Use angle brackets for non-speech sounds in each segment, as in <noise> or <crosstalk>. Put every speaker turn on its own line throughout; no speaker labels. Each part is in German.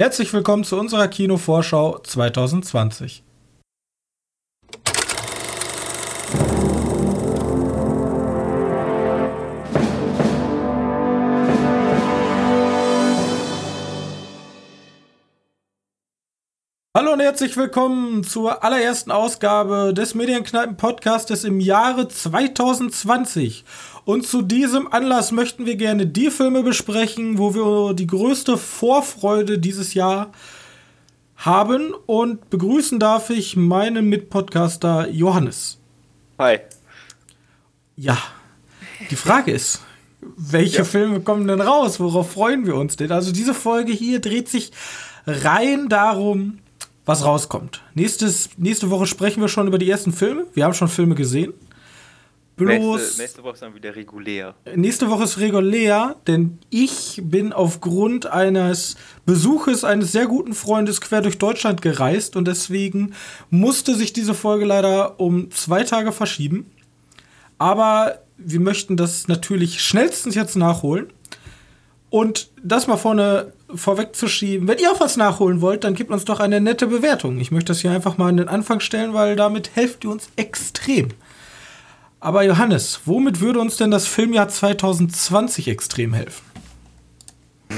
Herzlich willkommen zu unserer Kinovorschau 2020. herzlich willkommen zur allerersten Ausgabe des Medienkneipen-Podcastes im Jahre 2020. Und zu diesem Anlass möchten wir gerne die Filme besprechen, wo wir die größte Vorfreude dieses Jahr haben. Und begrüßen darf ich meinen Mitpodcaster Johannes.
Hi.
Ja, die Frage ist, welche ja. Filme kommen denn raus? Worauf freuen wir uns denn? Also diese Folge hier dreht sich rein darum, was rauskommt. Nächstes, nächste Woche sprechen wir schon über die ersten Filme. Wir haben schon Filme gesehen.
Bloß nächste, nächste Woche ist dann wieder regulär.
Nächste Woche ist regulär, denn ich bin aufgrund eines Besuches eines sehr guten Freundes quer durch Deutschland gereist und deswegen musste sich diese Folge leider um zwei Tage verschieben. Aber wir möchten das natürlich schnellstens jetzt nachholen. Und das mal vorne vorwegzuschieben. Wenn ihr auch was nachholen wollt, dann gebt uns doch eine nette Bewertung. Ich möchte das hier einfach mal an den Anfang stellen, weil damit helft ihr uns extrem. Aber Johannes, womit würde uns denn das Filmjahr 2020 extrem helfen?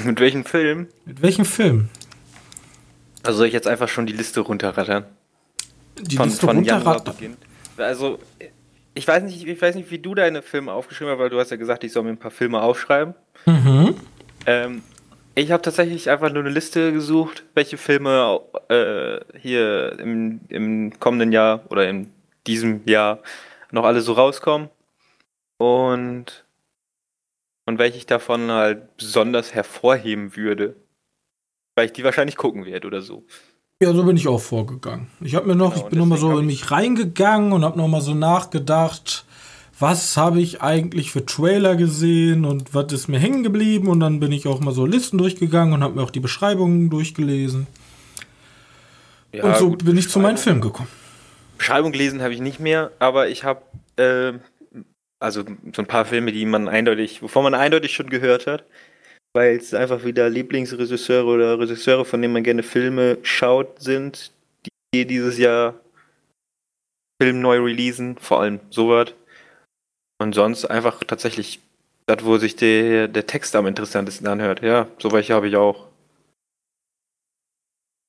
Mit welchem Film?
Mit welchem Film?
Also soll ich jetzt einfach schon die Liste runterrattern?
Die von, Liste von runterrattern?
Also, ich weiß, nicht, ich weiß nicht, wie du deine Filme aufgeschrieben hast, weil du hast ja gesagt, ich soll mir ein paar Filme aufschreiben. Mhm. Ähm, ich habe tatsächlich einfach nur eine Liste gesucht, welche Filme äh, hier im, im kommenden Jahr oder in diesem Jahr noch alle so rauskommen. Und, und welche ich davon halt besonders hervorheben würde. Weil ich die wahrscheinlich gucken werde oder so.
Ja, so bin ich auch vorgegangen. Ich habe mir noch, genau, ich bin nochmal so in mich reingegangen und habe nochmal so nachgedacht, was habe ich eigentlich für Trailer gesehen und was ist mir hängen geblieben. Und dann bin ich auch mal so Listen durchgegangen und habe mir auch die Beschreibungen durchgelesen. Ja, und so gut, bin ich zu meinem Film gekommen.
Beschreibung gelesen habe ich nicht mehr, aber ich habe äh, also so ein paar Filme, die man eindeutig, wovon man eindeutig schon gehört hat, weil es einfach wieder Lieblingsregisseure oder Regisseure, von denen man gerne Filme schaut, sind, die dieses Jahr Film neu releasen, vor allem sowas. Und sonst einfach tatsächlich das, wo sich der, der Text am interessantesten anhört. Ja, so welche habe ich auch.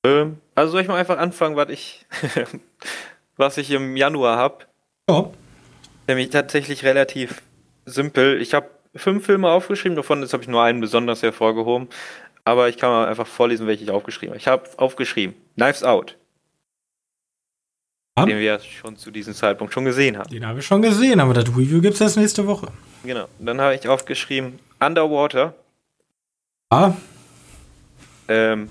Ähm, also soll ich mal einfach anfangen, was ich, <laughs> was ich im Januar habe? Ja. Nämlich tatsächlich relativ simpel. Ich habe fünf Filme aufgeschrieben, davon habe ich nur einen besonders hervorgehoben. Aber ich kann mal einfach vorlesen, welche ich aufgeschrieben habe. Ich habe aufgeschrieben: Knives Out. Den wir schon zu diesem Zeitpunkt schon gesehen haben.
Den habe ich schon gesehen, aber das Review gibt es erst nächste Woche.
Genau. Dann habe ich aufgeschrieben Underwater.
Ah.
Ähm,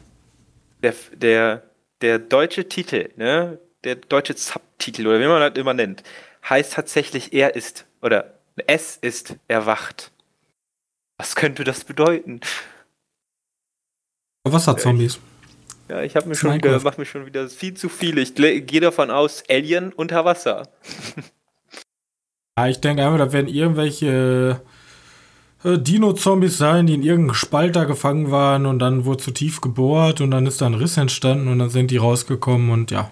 der, der, der deutsche Titel, ne? Der deutsche Subtitel oder wie man das immer nennt, heißt tatsächlich er ist oder es ist erwacht. Was könnte das bedeuten?
Wasserzombies.
Ja, ich habe mir schon wieder, mach mir schon wieder viel zu viel. Ich gehe davon aus, Alien unter Wasser. <laughs>
ja, ich denke einfach, da werden irgendwelche äh, Dino-Zombies sein, die in irgendeinem Spalter gefangen waren und dann wurde zu tief gebohrt und dann ist da ein Riss entstanden und dann sind die rausgekommen und ja.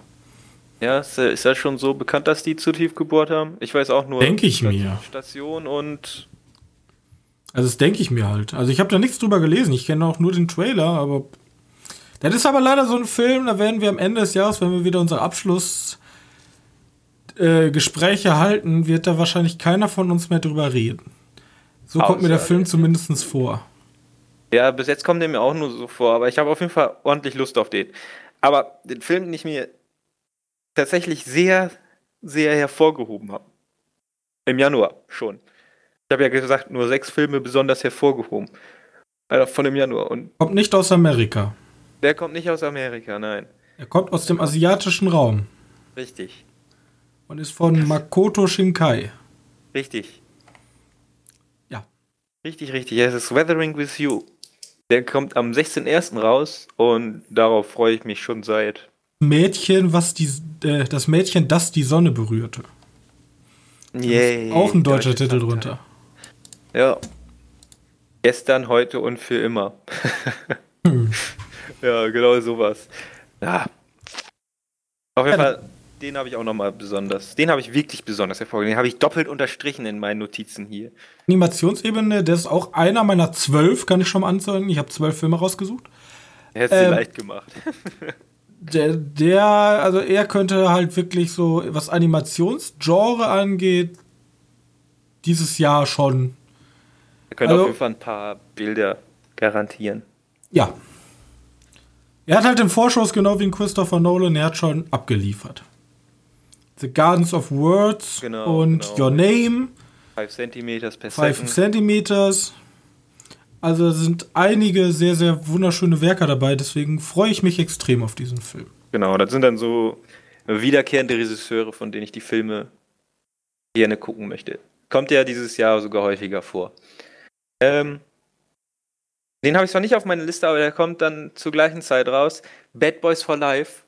Ja, ist, ist das schon so bekannt, dass die zu tief gebohrt haben? Ich weiß auch nur.
Denke ich mir.
Station und.
Also, das denke ich mir halt. Also, ich habe da nichts drüber gelesen. Ich kenne auch nur den Trailer, aber das ist aber leider so ein Film, da werden wir am Ende des Jahres, wenn wir wieder unsere Abschlussgespräche äh, halten, wird da wahrscheinlich keiner von uns mehr drüber reden. So Außer kommt mir der Film zumindest vor.
Ja, bis jetzt kommt der mir auch nur so vor, aber ich habe auf jeden Fall ordentlich Lust auf den. Aber den Film, den ich mir tatsächlich sehr, sehr hervorgehoben habe. Im Januar schon. Ich habe ja gesagt, nur sechs Filme besonders hervorgehoben. Also von dem Januar. Und
Kommt nicht aus Amerika.
Der kommt nicht aus Amerika, nein.
Er kommt aus dem asiatischen Raum.
Richtig.
Und ist von Makoto Shinkai.
Richtig.
Ja.
Richtig, richtig. Es ist Weathering with You. Der kommt am 16.01. raus und darauf freue ich mich schon seit.
Mädchen, was die, äh, das Mädchen, das die Sonne berührte.
Yay.
Auch ein deutscher Titel drunter.
Ja. Gestern, heute und für immer. hm. <laughs> <laughs> Ja, genau sowas. Ja. Auf jeden Fall, den habe ich auch nochmal besonders. Den habe ich wirklich besonders hervorgehoben. Den habe ich doppelt unterstrichen in meinen Notizen hier.
Animationsebene, der ist auch einer meiner zwölf, kann ich schon mal anzeigen. Ich habe zwölf Filme rausgesucht.
Er hätte ähm, leicht gemacht. <laughs>
der, der, also er könnte halt wirklich so, was Animationsgenre angeht, dieses Jahr schon.
Er könnte also, auf jeden Fall ein paar Bilder garantieren.
Ja. Er hat halt den Vorschuss, genau wie in Christopher Nolan, er hat schon abgeliefert. The Gardens of Words genau, und genau. Your Name.
5 Centimeters per
5 Centimeters. Also sind einige sehr, sehr wunderschöne Werke dabei, deswegen freue ich mich extrem auf diesen Film.
Genau, das sind dann so wiederkehrende Regisseure, von denen ich die Filme gerne gucken möchte. Kommt ja dieses Jahr sogar häufiger vor. Ähm, den habe ich zwar nicht auf meiner Liste, aber der kommt dann zur gleichen Zeit raus. Bad Boys for Life.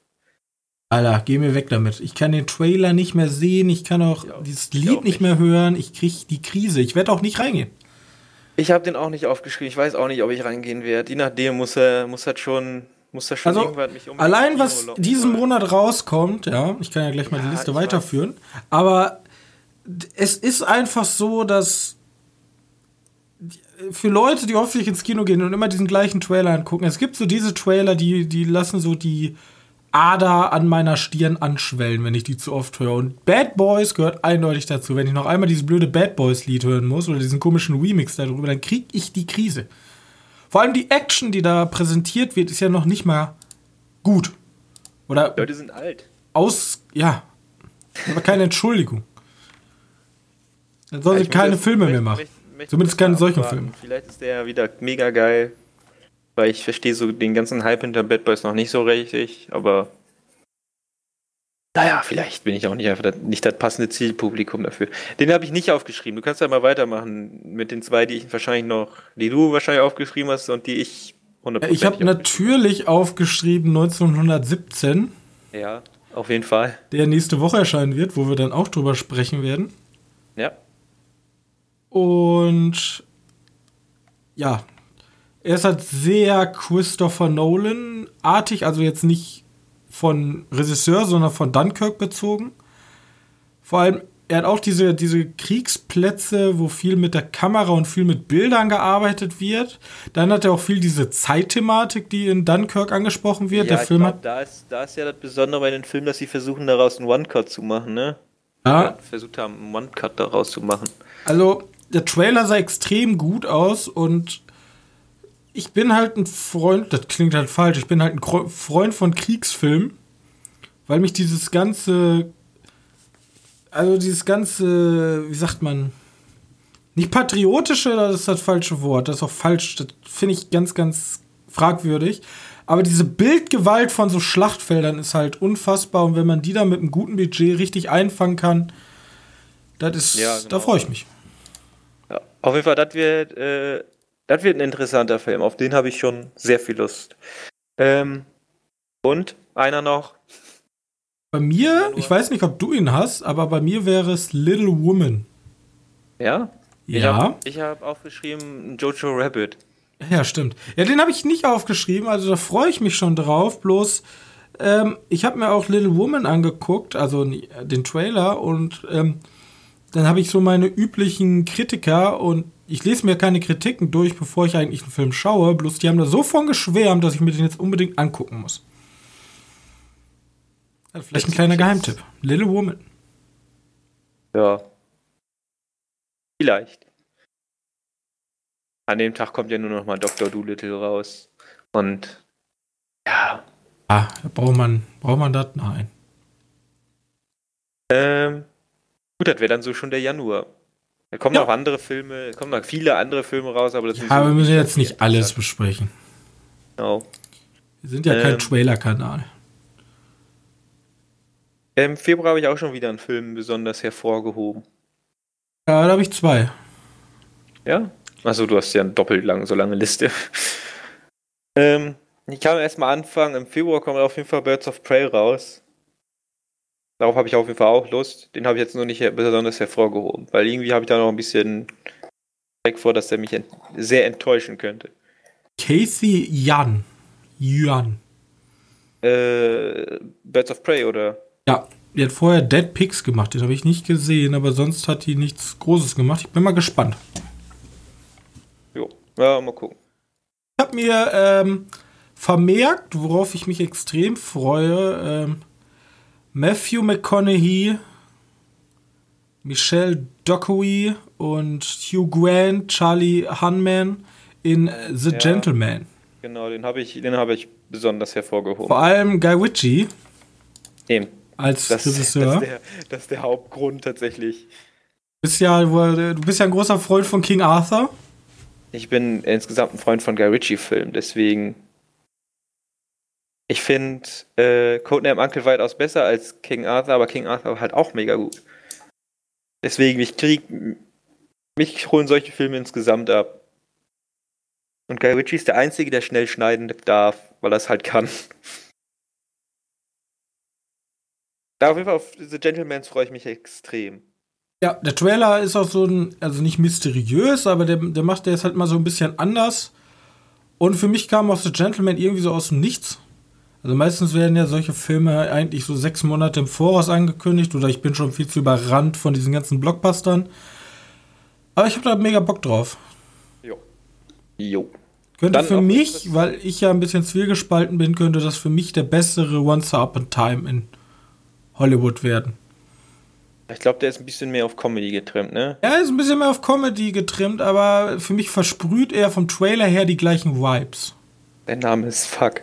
Alter, geh mir weg damit. Ich kann den Trailer nicht mehr sehen, ich kann auch ja, dieses Lied auch nicht mehr hören, ich kriege die Krise. Ich werde auch nicht reingehen.
Ich habe den auch nicht aufgeschrieben. Ich weiß auch nicht, ob ich reingehen werde. Je nachdem muss er, muss er schon, muss schon
also, irgendwann mich um. Allein was diesen Monat rauskommt, ja, ich kann ja gleich mal ja, die Liste weiterführen. Weiß. Aber es ist einfach so, dass für Leute, die hoffentlich ins Kino gehen und immer diesen gleichen Trailer angucken, es gibt so diese Trailer, die, die lassen so die Ader an meiner Stirn anschwellen, wenn ich die zu oft höre. Und Bad Boys gehört eindeutig dazu. Wenn ich noch einmal dieses blöde Bad Boys-Lied hören muss oder diesen komischen Remix darüber, dann kriege ich die Krise. Vor allem die Action, die da präsentiert wird, ist ja noch nicht mal gut. Oder.
Leute sind alt.
Aus. Ja. Aber keine <laughs> Entschuldigung. Dann sollen sie keine Filme mehr machen. Zumindest keine solchen Filme.
Vielleicht ist der ja wieder mega geil. Weil ich verstehe so den ganzen Hype hinter Bad Boys noch nicht so richtig, aber naja, vielleicht bin ich auch nicht einfach das, nicht das passende Zielpublikum dafür. Den habe ich nicht aufgeschrieben. Du kannst ja mal weitermachen mit den zwei, die ich wahrscheinlich noch, die du wahrscheinlich aufgeschrieben hast und die ich
100% Ich habe natürlich aufgeschrieben 1917.
Ja, auf jeden Fall.
Der nächste Woche erscheinen wird, wo wir dann auch drüber sprechen werden.
Ja.
Und ja, er ist halt sehr Christopher Nolan-artig, also jetzt nicht von Regisseur, sondern von Dunkirk bezogen. Vor allem, er hat auch diese, diese Kriegsplätze, wo viel mit der Kamera und viel mit Bildern gearbeitet wird. Dann hat er auch viel diese Zeitthematik, die in Dunkirk angesprochen wird. Ja, der Film glaub,
hat da ist, da ist ja das Besondere bei den Filmen, dass sie versuchen, daraus einen One-Cut zu machen, ne? Ja. Versucht haben, einen One-Cut daraus zu machen.
Also, der Trailer sah extrem gut aus und ich bin halt ein Freund, das klingt halt falsch, ich bin halt ein Freund von Kriegsfilmen, weil mich dieses ganze, also dieses ganze, wie sagt man, nicht patriotische, das ist das falsche Wort, das ist auch falsch, das finde ich ganz, ganz fragwürdig. Aber diese Bildgewalt von so Schlachtfeldern ist halt unfassbar und wenn man die dann mit einem guten Budget richtig einfangen kann, das ist, ja, genau. da freue ich mich.
Auf jeden Fall, das wird äh, das wird ein interessanter Film. Auf den habe ich schon sehr viel Lust. Ähm, und einer noch.
Bei mir, ich weiß nicht, ob du ihn hast, aber bei mir wäre es Little Woman.
Ja?
Ja.
Ich habe hab aufgeschrieben Jojo Rabbit.
Ja, stimmt. Ja, den habe ich nicht aufgeschrieben, also da freue ich mich schon drauf. Bloß, ähm, ich habe mir auch Little Woman angeguckt, also den Trailer, und ähm, dann habe ich so meine üblichen Kritiker und ich lese mir keine Kritiken durch, bevor ich eigentlich einen Film schaue. Bloß die haben da so von geschwärmt, dass ich mir den jetzt unbedingt angucken muss. Also vielleicht ein kleiner Geheimtipp. Little Woman.
Ja. Vielleicht. An dem Tag kommt ja nur noch mal Dr. Doolittle raus. Und ja.
Ah, braucht man, braucht man das? Nein.
Ähm, gut, das wäre dann so schon der Januar. Da kommen ja. noch andere Filme, kommen noch viele andere Filme raus, aber das
ja, aber wir müssen jetzt nicht alles besprechen.
Genau.
Wir sind ja ähm, kein Trailer-Kanal.
Im Februar habe ich auch schon wieder einen Film besonders hervorgehoben.
Ja, da habe ich zwei.
Ja? Achso, du hast ja eine doppelt lang, so lange Liste. <laughs> ähm, ich kann erstmal anfangen. Im Februar kommt auf jeden Fall Birds of Prey raus. Darauf habe ich auf jeden Fall auch Lust. Den habe ich jetzt nur nicht besonders hervorgehoben, weil irgendwie habe ich da noch ein bisschen Respekt vor, dass der mich ent sehr enttäuschen könnte.
Casey Jan Yuan.
Äh, Birds of Prey, oder?
Ja, die hat vorher Dead Pigs gemacht, den habe ich nicht gesehen, aber sonst hat die nichts Großes gemacht. Ich bin mal gespannt.
Jo, ja, mal gucken.
Ich habe mir ähm, vermerkt, worauf ich mich extrem freue, ähm, Matthew McConaughey, Michelle Dockery und Hugh Grant, Charlie Hunman in The ja, Gentleman.
Genau, den habe ich, hab ich besonders hervorgehoben.
Vor allem Guy Ritchie.
Eben.
Als
das,
Regisseur.
Das ist, der, das ist der Hauptgrund tatsächlich.
Du bist, ja, du bist ja ein großer Freund von King Arthur.
Ich bin insgesamt ein Freund von Guy Ritchie-Filmen, deswegen. Ich finde äh, Codename Uncle weitaus besser als King Arthur, aber King Arthur halt auch mega gut. Deswegen, ich krieg. Mich holen solche Filme insgesamt ab. Und Guy Ritchie ist der Einzige, der schnell schneiden darf, weil er es halt kann. Da auf jeden Fall auf The Gentleman freue ich mich extrem.
Ja, der Trailer ist auch so ein, also nicht mysteriös, aber der, der macht der ist halt mal so ein bisschen anders. Und für mich kam auch The Gentleman irgendwie so aus dem Nichts. Also meistens werden ja solche Filme eigentlich so sechs Monate im Voraus angekündigt oder ich bin schon viel zu überrannt von diesen ganzen Blockbustern. Aber ich habe da mega Bock drauf.
Jo. Jo.
Könnte Dann für mich, weil ich ja ein bisschen zwiegespalten bin, könnte das für mich der bessere Once Upon a Time in Hollywood werden.
Ich glaube, der ist ein bisschen mehr auf Comedy getrimmt, ne?
Ja, ist ein bisschen mehr auf Comedy getrimmt, aber für mich versprüht er vom Trailer her die gleichen Vibes.
Der Name ist Fuck.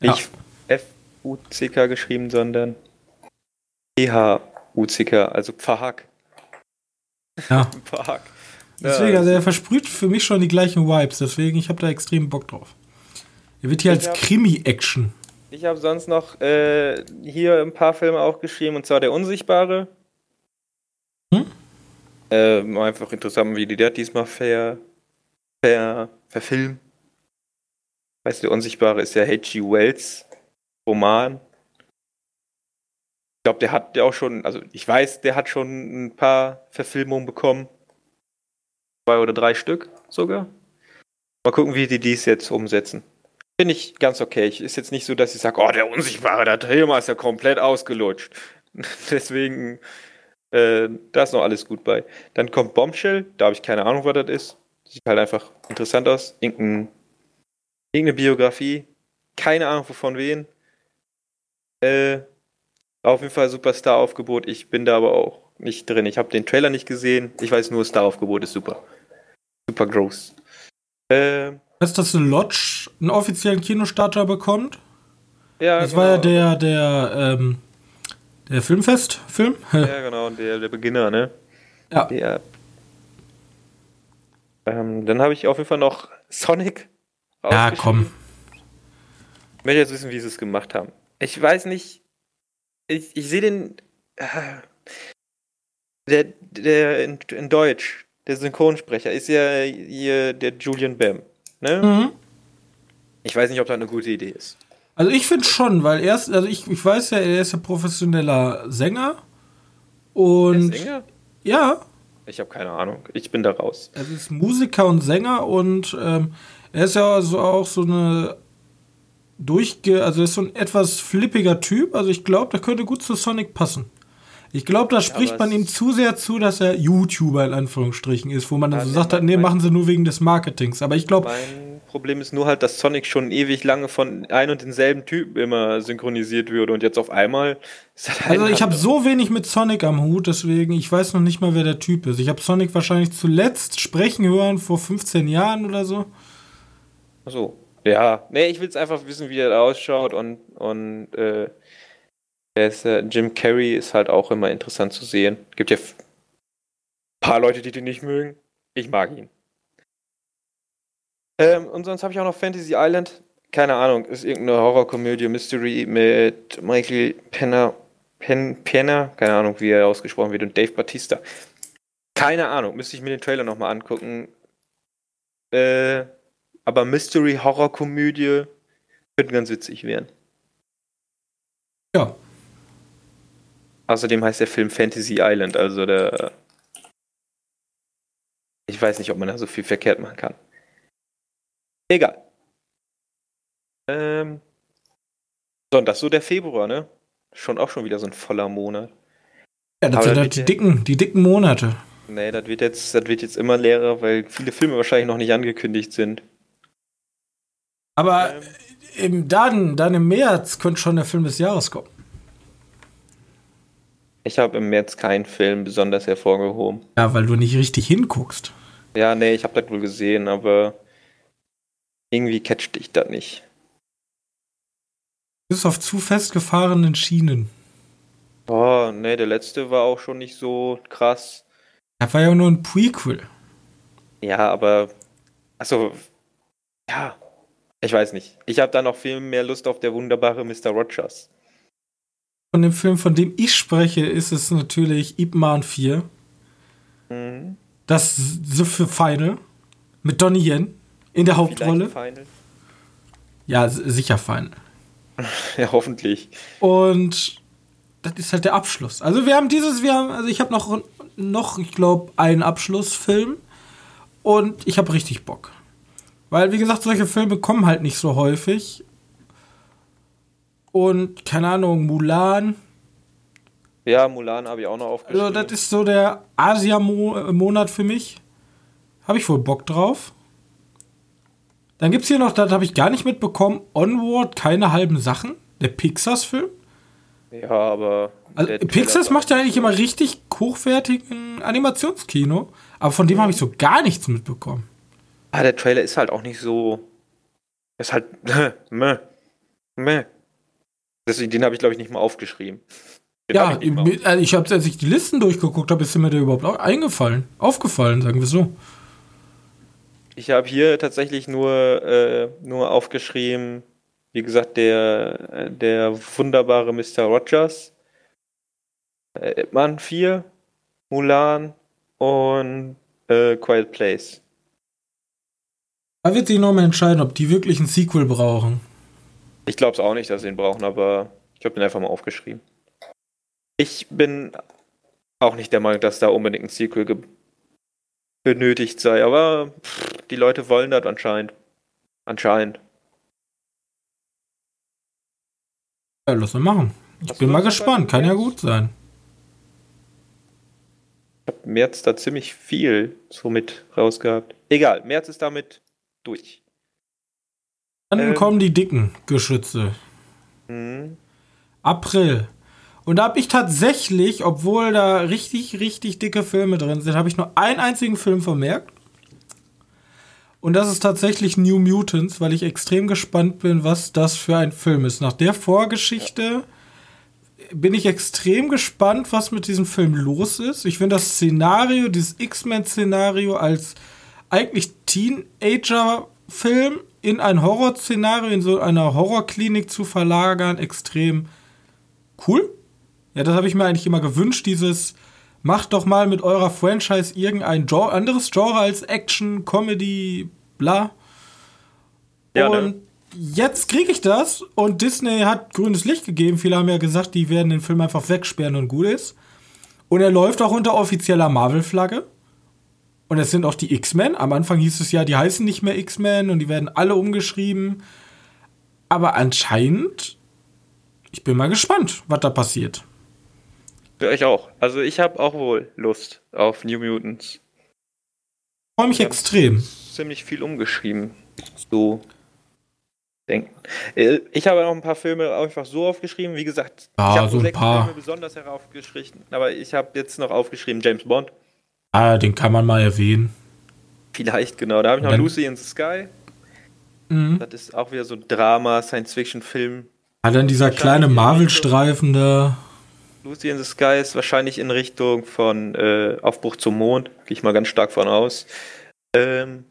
Nicht ja. F-U-C-K geschrieben, sondern P-H-U-C-K, also Pfahak.
Ja. <laughs> Pfahak. Deswegen, also er versprüht für mich schon die gleichen Vibes, deswegen, ich habe da extrem Bock drauf. Er wird hier ich als Krimi-Action.
Ich habe sonst noch äh, hier ein paar Filme auch geschrieben, und zwar Der Unsichtbare. Hm? Äh, einfach interessant, wie die das diesmal ver, ver, verfilmen. Weißt du, Der Unsichtbare ist ja H.G. Wells Roman. Ich glaube, der hat ja auch schon, also ich weiß, der hat schon ein paar Verfilmungen bekommen. Zwei oder drei Stück sogar. Mal gucken, wie die dies jetzt umsetzen. Finde ich ganz okay. Ist jetzt nicht so, dass ich sage, oh, der Unsichtbare, der Thema ist ja komplett ausgelutscht. <laughs> Deswegen, äh, da ist noch alles gut bei. Dann kommt Bombshell, da habe ich keine Ahnung, was das ist. Sieht halt einfach interessant aus. Irgendein, irgendeine Biografie. Keine Ahnung, wovon wen. Äh, auf jeden Fall super Star-Aufgebot. Ich bin da aber auch nicht drin. Ich habe den Trailer nicht gesehen. Ich weiß nur, Star-Aufgebot ist super. Super groß.
Äh, Weißt du, dass Lodge einen offiziellen Kinostarter bekommt?
Ja,
Das genau. war ja der, der, ähm, der Filmfest-Film.
Ja, <laughs> genau, der, der Beginner, ne?
Ja.
Der, ähm, dann habe ich auf jeden Fall noch Sonic.
Ja, komm.
Ich möchte jetzt wissen, wie sie es gemacht haben. Ich weiß nicht. Ich, ich sehe den. Äh, der, der in, in Deutsch, der Synchronsprecher, ist ja hier der Julian Bam. Ne? Mhm. Ich weiß nicht, ob das eine gute Idee ist.
Also ich finde schon, weil er ist, also ich, ich weiß ja, er ist ja professioneller Sänger. Und. Sänger? Ja.
Ich habe keine Ahnung. Ich bin da raus.
Er ist Musiker und Sänger und ähm, er ist ja also auch so eine durchge, also er ist so ein etwas flippiger Typ. Also ich glaube, der könnte gut zu Sonic passen. Ich glaube, da spricht ja, man ihm zu sehr zu, dass er YouTuber in Anführungsstrichen ist, wo man dann ja, so sagt, hat, nee, machen sie nur wegen des Marketings. Aber ich glaube.
Mein Problem ist nur halt, dass Sonic schon ewig lange von ein und denselben Typen immer synchronisiert würde und jetzt auf einmal
halt Also ich habe so wenig mit Sonic am Hut, deswegen, ich weiß noch nicht mal, wer der Typ ist. Ich habe Sonic wahrscheinlich zuletzt sprechen hören vor 15 Jahren oder so.
Ach so. Ja, nee, ich will es einfach wissen, wie er ausschaut und, und äh, ist, äh, Jim Carrey ist halt auch immer interessant zu sehen. Gibt ja ein paar Leute, die den nicht mögen. Ich mag ihn. Ähm, und sonst habe ich auch noch Fantasy Island. Keine Ahnung, ist irgendeine Horrorkomödie, Mystery mit Michael Penner, Pen, Penner, keine Ahnung, wie er ausgesprochen wird, und Dave Batista. Keine Ahnung, müsste ich mir den Trailer nochmal angucken. Äh, aber Mystery, Horrorkomödie könnte ganz witzig werden.
Ja,
Außerdem heißt der Film Fantasy Island, also der. Ich weiß nicht, ob man da so viel verkehrt machen kann. Egal. Ähm. So, und das ist so der Februar, ne? Schon auch schon wieder so ein voller Monat.
Ja, das
Aber
sind halt die dicken, die dicken Monate.
Nee, das wird jetzt, das wird jetzt immer leerer, weil viele Filme wahrscheinlich noch nicht angekündigt sind.
Aber
Ähm.
im, dann, dann im März könnte schon der Film des Jahres kommen.
Ich habe im März keinen Film besonders hervorgehoben.
Ja, weil du nicht richtig hinguckst.
Ja, nee, ich habe das wohl gesehen, aber irgendwie catcht dich das nicht.
Du bist auf zu festgefahrenen Schienen.
Oh, nee, der letzte war auch schon nicht so krass.
Das war ja nur ein Prequel.
Ja, aber. Achso. Ja. Ich weiß nicht. Ich habe da noch viel mehr Lust auf der wunderbare Mr. Rogers.
Von dem Film, von dem ich spreche, ist es natürlich Ip Man 4.
Mhm.
Das The für Final. Mit Donnie Yen in der Hauptrolle. Ja, sicher Final. <laughs>
Ja, hoffentlich.
Und das ist halt der Abschluss. Also wir haben dieses, wir haben, also ich habe noch, noch, ich glaube, einen Abschlussfilm und ich habe richtig Bock. Weil, wie gesagt, solche Filme kommen halt nicht so häufig. Und, keine Ahnung, Mulan.
Ja, Mulan habe ich auch noch aufgeschrieben.
Also, das ist so der Asia-Monat für mich. Habe ich wohl Bock drauf. Dann gibt es hier noch, das habe ich gar nicht mitbekommen, Onward, keine halben Sachen. Der Pixars-Film.
ja, aber.
Also, Pixars macht ja eigentlich immer richtig hochwertigen Animationskino, aber von dem habe ich so gar nichts mitbekommen.
Ah, der Trailer ist halt auch nicht so. Ist halt. <laughs> meh. Meh. Deswegen, den habe ich, glaube ich, nicht mal aufgeschrieben. Den
ja,
hab ich, mal
ich, ich habe, als ich die Listen durchgeguckt habe, ist mir der überhaupt auch eingefallen, aufgefallen, sagen wir so.
Ich habe hier tatsächlich nur, äh, nur aufgeschrieben, wie gesagt, der, der wunderbare Mr. Rogers, äh, Ip Man 4, Mulan und äh, Quiet Place.
Da wird sich noch mal entscheiden, ob die wirklich ein Sequel brauchen.
Ich glaube es auch nicht, dass sie ihn brauchen, aber ich habe den einfach mal aufgeschrieben. Ich bin auch nicht der Meinung, dass da unbedingt ein Sequel benötigt sei, aber pff, die Leute wollen das anscheinend. Anscheinend.
Ja, lass mal machen. Ich
Hast
bin mal gespannt, kann ja gut sein.
Ich habe März da ziemlich viel so mit rausgehabt. Egal, März ist damit durch.
Dann
Ähm.
kommen die dicken Geschütze.
Mhm.
April. Und da habe ich tatsächlich, obwohl da richtig, richtig dicke Filme drin sind, habe ich nur einen einzigen Film vermerkt. Und das ist tatsächlich New Mutants, weil ich extrem gespannt bin, was das für ein Film ist. Nach der Vorgeschichte bin ich extrem gespannt, was mit diesem Film los ist. Ich finde das Szenario, dieses X-Men-Szenario als eigentlich Teenager-Film in ein Horrorszenario, in so einer Horrorklinik zu verlagern, extrem cool. Ja, das habe ich mir eigentlich immer gewünscht, dieses macht doch mal mit eurer Franchise irgendein Genre, anderes Genre als Action, Comedy, bla.
Ja,
und
ne?
jetzt kriege ich das und Disney hat grünes Licht gegeben. Viele haben ja gesagt, die werden den Film einfach wegsperren und gut ist. Und er läuft auch unter offizieller Marvel-Flagge. Und es sind auch die X-Men. Am Anfang hieß es ja, die heißen nicht mehr X-Men und die werden alle umgeschrieben. Aber anscheinend, ich bin mal gespannt, was da passiert.
Für euch auch. Also ich habe auch wohl Lust auf New Mutants.
Freue mich
Ja.
extrem.
Ziemlich viel umgeschrieben. So denken. Äh, Ich habe noch ein paar Filme einfach so aufgeschrieben. Wie gesagt,
Ja,
ich habe
so
sechs
paar.
Filme besonders heraufgeschrieben. Aber ich habe jetzt noch aufgeschrieben James Bond.
Ah, den kann man mal erwähnen.
Vielleicht, genau. Da habe ich noch Lucy in the Sky.
Mhm.
Das ist auch wieder so ein Drama, Science-Fiction-Film.
Ah, dann dieser kleine Marvel-Streifen da.
Lucy in the Sky ist wahrscheinlich in Richtung von äh, Aufbruch zum Mond. Gehe ich mal ganz stark von aus. Ähm,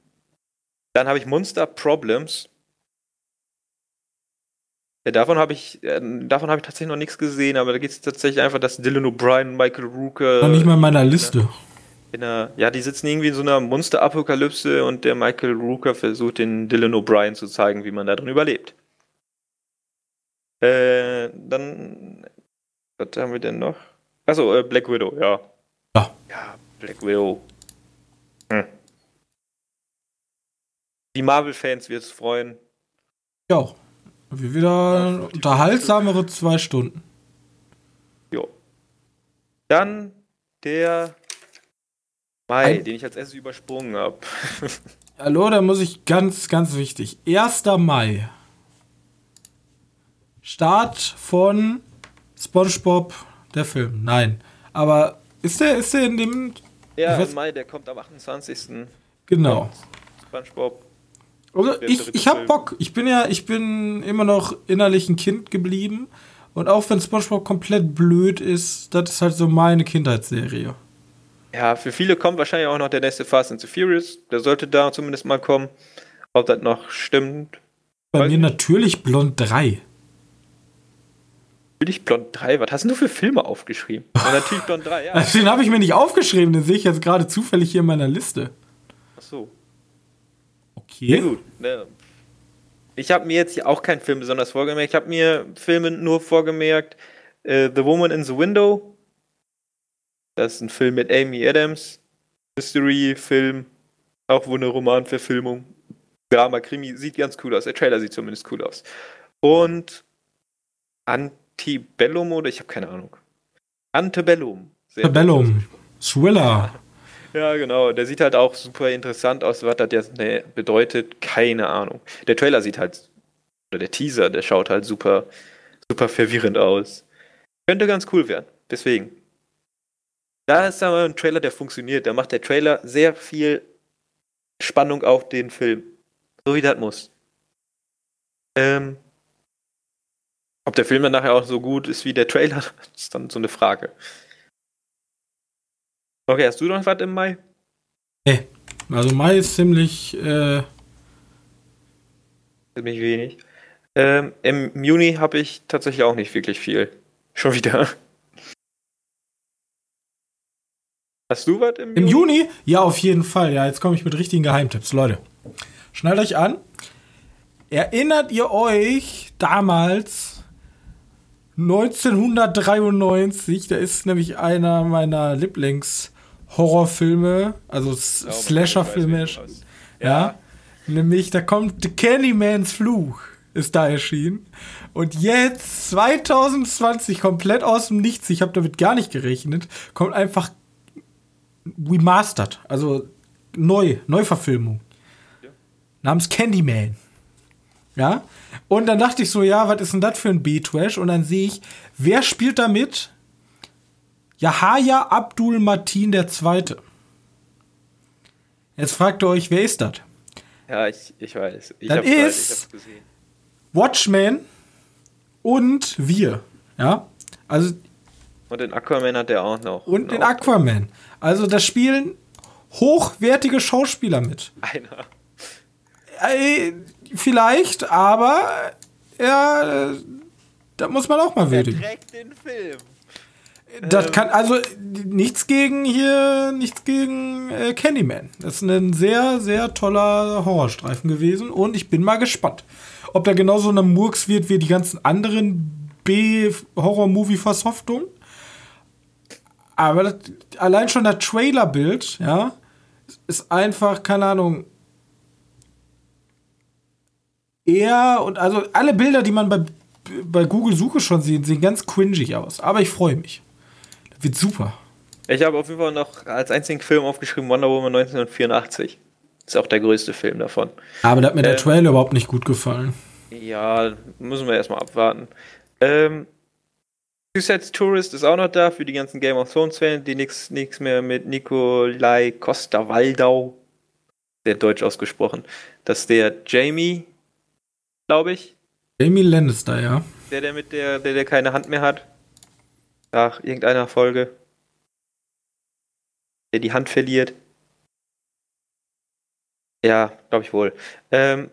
dann habe ich Monster Problems. Ja, davon habe ich, äh, davon habe ich tatsächlich noch nichts gesehen, aber da geht es tatsächlich einfach, dass Dylan O'Brien Michael Rooker
Noch nicht mal in meiner Liste.
in einer, ja, die sitzen irgendwie in so einer Monster-Apokalypse und der Michael Rooker versucht den Dylan O'Brien zu zeigen, wie man da drin überlebt. Äh, dann, was haben wir denn noch? Achso, äh, Black Widow, ja.
Ja.
Ja, Black Widow. Hm. Die Marvel-Fans wird es freuen.
Ja. auch. Wie wieder unterhaltsamere zwei Stunden.
Jo. Dann der Mai, Ein den ich als erstes übersprungen habe. <laughs>
Hallo, da muss ich ganz, ganz wichtig. 1. Mai. Start von SpongeBob, der Film. Nein. Aber ist der, ist der in dem.
Ja, im Mai, der kommt am 28.
Genau.
SpongeBob.
Also ich, ich hab Bock. Ich bin ja, ich bin immer noch innerlich ein Kind geblieben. Und auch wenn SpongeBob komplett blöd ist, das ist halt so meine Kindheitsserie.
Ja, für viele kommt wahrscheinlich auch noch der nächste Fast and the Furious. Der sollte da zumindest mal kommen. Ob das noch stimmt.
Bei mir natürlich Blond 3.
Natürlich Blond 3. Was hast du für Filme aufgeschrieben? Ja, natürlich
Blond 3, ja. <laughs> Den habe ich mir nicht aufgeschrieben, den sehe ich jetzt gerade zufällig hier in meiner Liste.
Ach so.
Okay. Ja,
gut. Ja. Ich habe mir jetzt hier auch keinen Film besonders vorgemerkt. Ich habe mir Filme nur vorgemerkt. Uh, the Woman in the Window. Das ist ein Film mit Amy Adams. Mystery-Film. Auch wohl eine Romanverfilmung. Drama, Krimi. Sieht ganz cool aus. Der Trailer sieht zumindest cool aus. Und Antebellum oder ich habe keine Ahnung. Antebellum.
Antebellum. Thriller.
Ja, genau. Der sieht halt auch super interessant aus. Was das jetzt bedeutet, keine Ahnung. Der Trailer sieht halt, oder der Teaser, der schaut halt super, super verwirrend aus. Könnte ganz cool werden. Deswegen. Da ist aber ein Trailer, der funktioniert. Da macht der Trailer sehr viel Spannung auf den Film. So wie das muss. Ähm, ob der Film dann nachher auch so gut ist wie der Trailer, <laughs> ist dann so eine Frage. Okay, hast du noch was im Mai?
Nee. Also Mai ist ziemlich, äh
ziemlich wenig. Ähm, Im Juni habe ich tatsächlich auch nicht wirklich viel. <laughs> Schon wieder. Hast du was
im, Im Juni? Juni? Ja, auf jeden Fall. Ja, jetzt komme ich mit richtigen Geheimtipps. Leute, schnallt euch an. Erinnert ihr euch damals 1993? Da ist nämlich einer meiner Lieblings- Horrorfilme, also Slasher-Filme. Ja. ja. Nämlich, da kommt Candymans Fluch, ist da erschienen. Und jetzt, 2020, komplett aus dem Nichts, ich habe damit gar nicht gerechnet, kommt einfach remastered, also neu, Neuverfilmung. Ja. Namens Candyman. Ja? Und dann dachte ich so, ja, was ist denn das für ein B-Trash? Und dann sehe ich, wer spielt da mit? Yahya Abdul Martin II. Jetzt fragt ihr euch, wer ist das?
Ja, ich, ich weiß. Ich
das ist Watchmen und wir. Ja, also.
Und den Aquaman hat er auch noch.
Und den Aquaman. Also da spielen hochwertige Schauspieler mit.
Einer.
Äh, vielleicht, aber ja, da muss man auch mal würdigen.
Er trägt den Film.
Das kann also nichts gegen hier, nichts gegen äh, Candyman. Das ist ein sehr, sehr toller Horrorstreifen gewesen und ich bin mal gespannt, ob der genauso eine Murks wird wie die ganzen anderen B-Horror-Movie-Versoftungen. Aber das, allein schon das Trailer-Bild, ja, ist einfach, keine Ahnung, eher und also alle Bilder, die man bei, bei Google Suche schon sieht, sehen ganz cringig aus. Aber ich freue mich. Wird super.
Ich habe auf jeden Fall noch als einzigen Film aufgeschrieben Wonder Woman 1984. Ist auch der größte Film davon.
Aber da hat mir ähm, der Trailer überhaupt nicht gut gefallen.
Ja, müssen wir erstmal abwarten. Ähm, Suicide Tourist ist auch noch da für die ganzen Game of Thrones-Fans, die nichts mehr mit Nikolai Costa-Waldau, der deutsch ausgesprochen, dass der Jamie, glaube ich.
Jamie Lannister, ja.
Der, der mit der, der, der keine Hand mehr hat nach irgendeiner Folge, der die Hand verliert. Ja, glaube ich wohl. Ähm,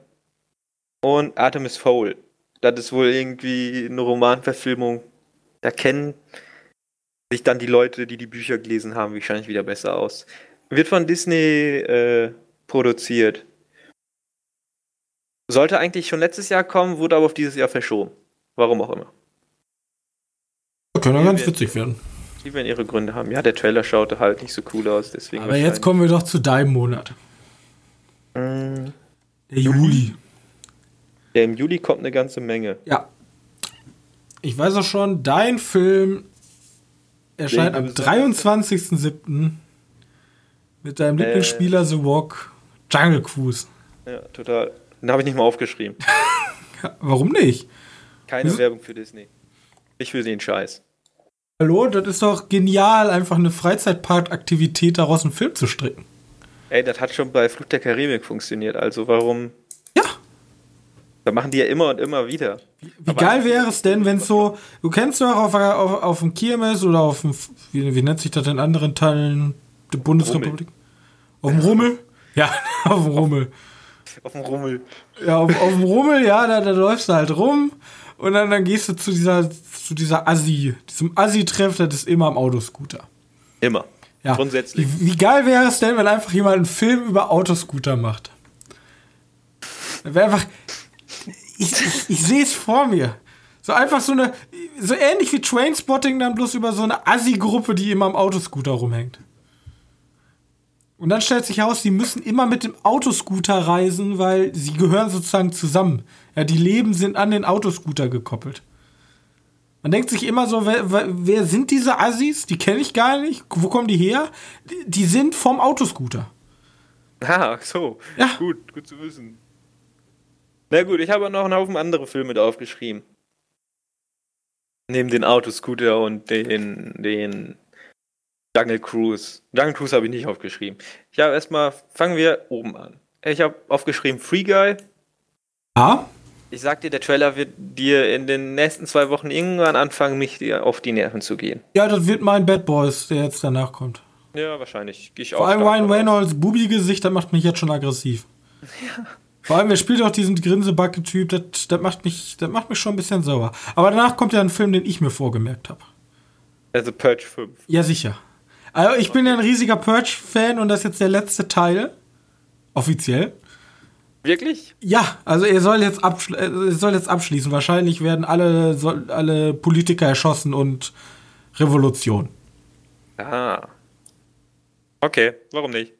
und Artemis Fowl. Das ist wohl irgendwie eine Romanverfilmung. Da kennen sich dann die Leute, die die Bücher gelesen haben, wahrscheinlich wieder besser aus. Wird von Disney äh, produziert. Sollte eigentlich schon letztes Jahr kommen, wurde aber auf dieses Jahr verschoben. Warum auch immer.
Könnte ja ganz witzig werden.
Die werden ihre Gründe haben. Ja, der Trailer schaute halt nicht so cool aus, deswegen.
Aber jetzt kommen wir doch zu deinem Monat.
Mm.
Der Juli.
Ja, im Juli kommt eine ganze Menge.
Ja. Ich weiß auch schon, dein Film erscheint am 23.07. mit deinem
Äh.
Lieblingsspieler The Walk Jungle Cruise.
Ja, total. Den habe ich nicht mal aufgeschrieben. <laughs>
Warum nicht?
Keine
Wieso?
Werbung für Disney. Ich will den Scheiß.
Hallo, das ist doch genial, einfach eine Freizeitparkaktivität daraus einen Film zu stricken.
Ey, das hat schon bei Flut der Karibik funktioniert. Also warum? Da machen die ja immer und immer wieder.
Wie
Aber-
geil wäre es denn, wenn so, du kennst doch auf, auf, auf dem Kirmes oder auf dem, wie, wie nennt sich das in anderen Teilen der Bundesrepublik? Auf dem Rummel? Ja, <laughs> auf dem Rummel.
Auf dem Rummel.
Ja, auf, auf dem Rummel, ja, da, da läufst du halt rum und dann, dann gehst du zu dieser, zu dieser Assi, diesem Assi-Treff, das ist immer am Autoscooter.
Immer.
Ja.
Grundsätzlich.
Wie, wie geil wäre es denn, wenn einfach jemand einen Film über Autoscooter macht? Wäre einfach. Ich, ich, sehe es vor mir. So einfach so eine. So ähnlich wie Trainspotting, dann bloß über so eine Assi-Gruppe, die immer am Autoscooter rumhängt. Und dann stellt sich heraus, die müssen immer mit dem Autoscooter reisen, weil sie gehören sozusagen zusammen. Ja, die Leben sind an den Autoscooter gekoppelt. Man denkt sich immer so, wer, wer, sind diese Assis? Die kenne ich gar nicht. Wo kommen die her? Die, sind vom Autoscooter.
Ah, so.
Ja.
Gut, gut zu wissen. Na gut, ich habe noch einen Haufen andere Filme mit aufgeschrieben. Neben den Autoscooter und den, den Jungle Cruise. Jungle Cruise habe ich nicht aufgeschrieben. Ich habe erstmal, fangen wir oben an. Ich habe aufgeschrieben Free Guy.
Ja?
Ich sag dir, der Trailer wird dir in den nächsten zwei Wochen irgendwann anfangen, mich dir auf die Nerven zu gehen.
Ja, das wird mein Bad Boys, der jetzt danach kommt.
Ja, wahrscheinlich. Gehe ich
Vor
auch
allem
stark
Ryan. Reynolds Bubi-Gesicht, das macht mich jetzt schon aggressiv. <laughs> Vor allem, er spielt auch diesen Grinsebacke-Typ, das, das, macht mich, das macht mich schon ein bisschen sauer. Aber danach kommt ja ein Film, den ich mir vorgemerkt habe.
Also Purge 5.
Ja, sicher. Also, ich bin ja ein riesiger Purge-Fan und das ist jetzt der letzte Teil. Offiziell.
Wirklich?
Ja, also er soll jetzt, abschl äh, er soll jetzt abschließen. Wahrscheinlich werden alle, soll, alle Politiker erschossen und Revolution.
Ah. Okay, warum nicht?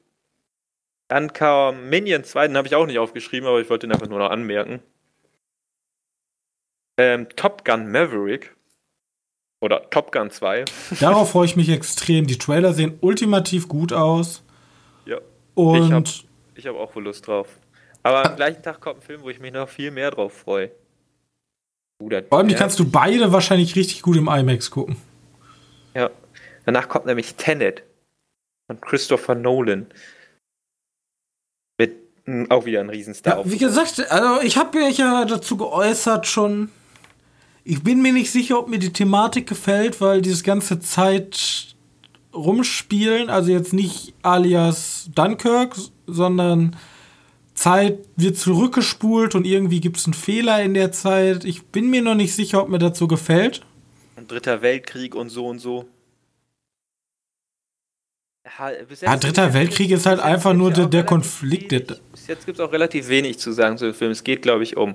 Dann kam Minion 2, den habe ich auch nicht aufgeschrieben, aber ich wollte ihn einfach nur noch anmerken. Ähm, Top Gun Maverick. Oder Top Gun 2. <laughs>
Darauf freue ich mich extrem. Die Trailer sehen ultimativ gut aus.
Ja.
Und
Ich hab- habe auch wohl Lust drauf. Aber am gleichen Tag kommt ein Film, wo ich mich noch viel mehr drauf freue. Bruder,
vor allem, die kannst du beide wahrscheinlich richtig gut im IMAX gucken.
Ja. Danach kommt nämlich Tenet von Christopher Nolan. Mh, auch wieder ein Riesenstar.
Ja, wie gesagt, also ich habe mich ja dazu geäußert schon. Ich bin mir nicht sicher, ob mir die Thematik gefällt, weil dieses ganze Zeit rumspielen, also jetzt nicht alias Dunkirk, sondern Zeit wird zurückgespult und irgendwie gibt es einen Fehler in der Zeit. Ich bin mir noch nicht sicher, ob mir so gefällt.
Und Dritter Weltkrieg und so und so ja,
Dritter Weltkrieg ist halt einfach nur der, der Konflikt. Der
bis jetzt gibt es auch relativ wenig zu sagen zu dem Film. Es geht, glaube ich, um.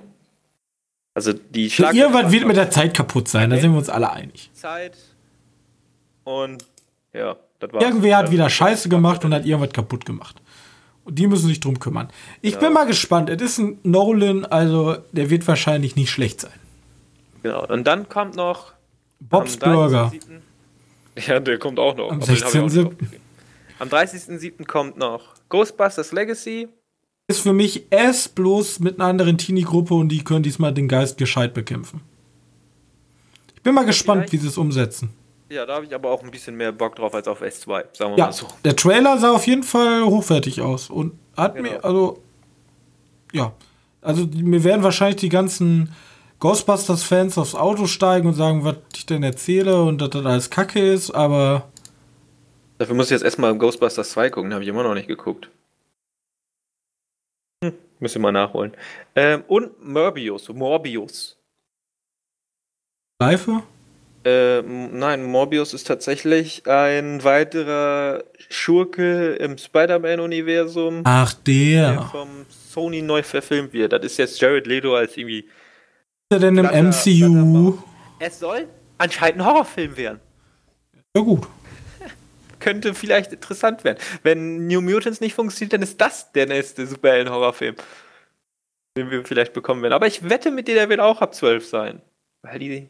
Also die Schlag so,
Irgendwann wird mit der Zeit kaputt sein, okay. da sind wir uns alle einig.
Zeit und ja, das war's.
Irgendwer hat
also-
wieder Scheiße gemacht und hat irgendwas kaputt gemacht. Und die müssen sich drum kümmern. Ich ja. bin mal gespannt. Es ist ein Nolan, also der wird wahrscheinlich nicht schlecht sein.
Genau. Und dann kommt noch
Bob's Burger.
Ja, der kommt auch noch.
Am
16. Am 30.07. kommt noch Ghostbusters Legacy.
Ist für mich S bloß mit einer anderen Teenie-Gruppe und die können diesmal den Geist gescheit bekämpfen. Ich bin mal gespannt,
Vielleicht-
wie sie es umsetzen.
Ja, da habe ich aber auch ein bisschen mehr Bock drauf als auf S2, sagen wir
Ja,
mal so.
der Trailer sah auf jeden Fall hochwertig aus und hat
Genau.
mir, also, ja, also mir werden wahrscheinlich die ganzen Ghostbusters-Fans aufs Auto steigen und sagen, was ich denn erzähle und dass das alles Kacke ist, aber
Dafür muss ich jetzt erstmal Ghostbusters 2 gucken, habe ich immer noch nicht geguckt. Hm, müssen wir mal nachholen. Ähm, und Morbius, Morbius.
Schleife?
Ähm, nein, Morbius ist tatsächlich ein weiterer Schurke im Spider-Man-Universum,
Ach,
der
der.
vom Sony neu verfilmt wird. Das ist jetzt Jared Leto als irgendwie.
Ist er denn im MCU?
Es soll anscheinend ein Horrorfilm werden.
Ja, gut.
Könnte vielleicht interessant werden. Wenn New Mutants nicht funktioniert, dann ist das der nächste Superhelden-Horrorfilm. den wir vielleicht bekommen werden. Aber ich wette mit dir, der wird auch ab 12 sein. Weil die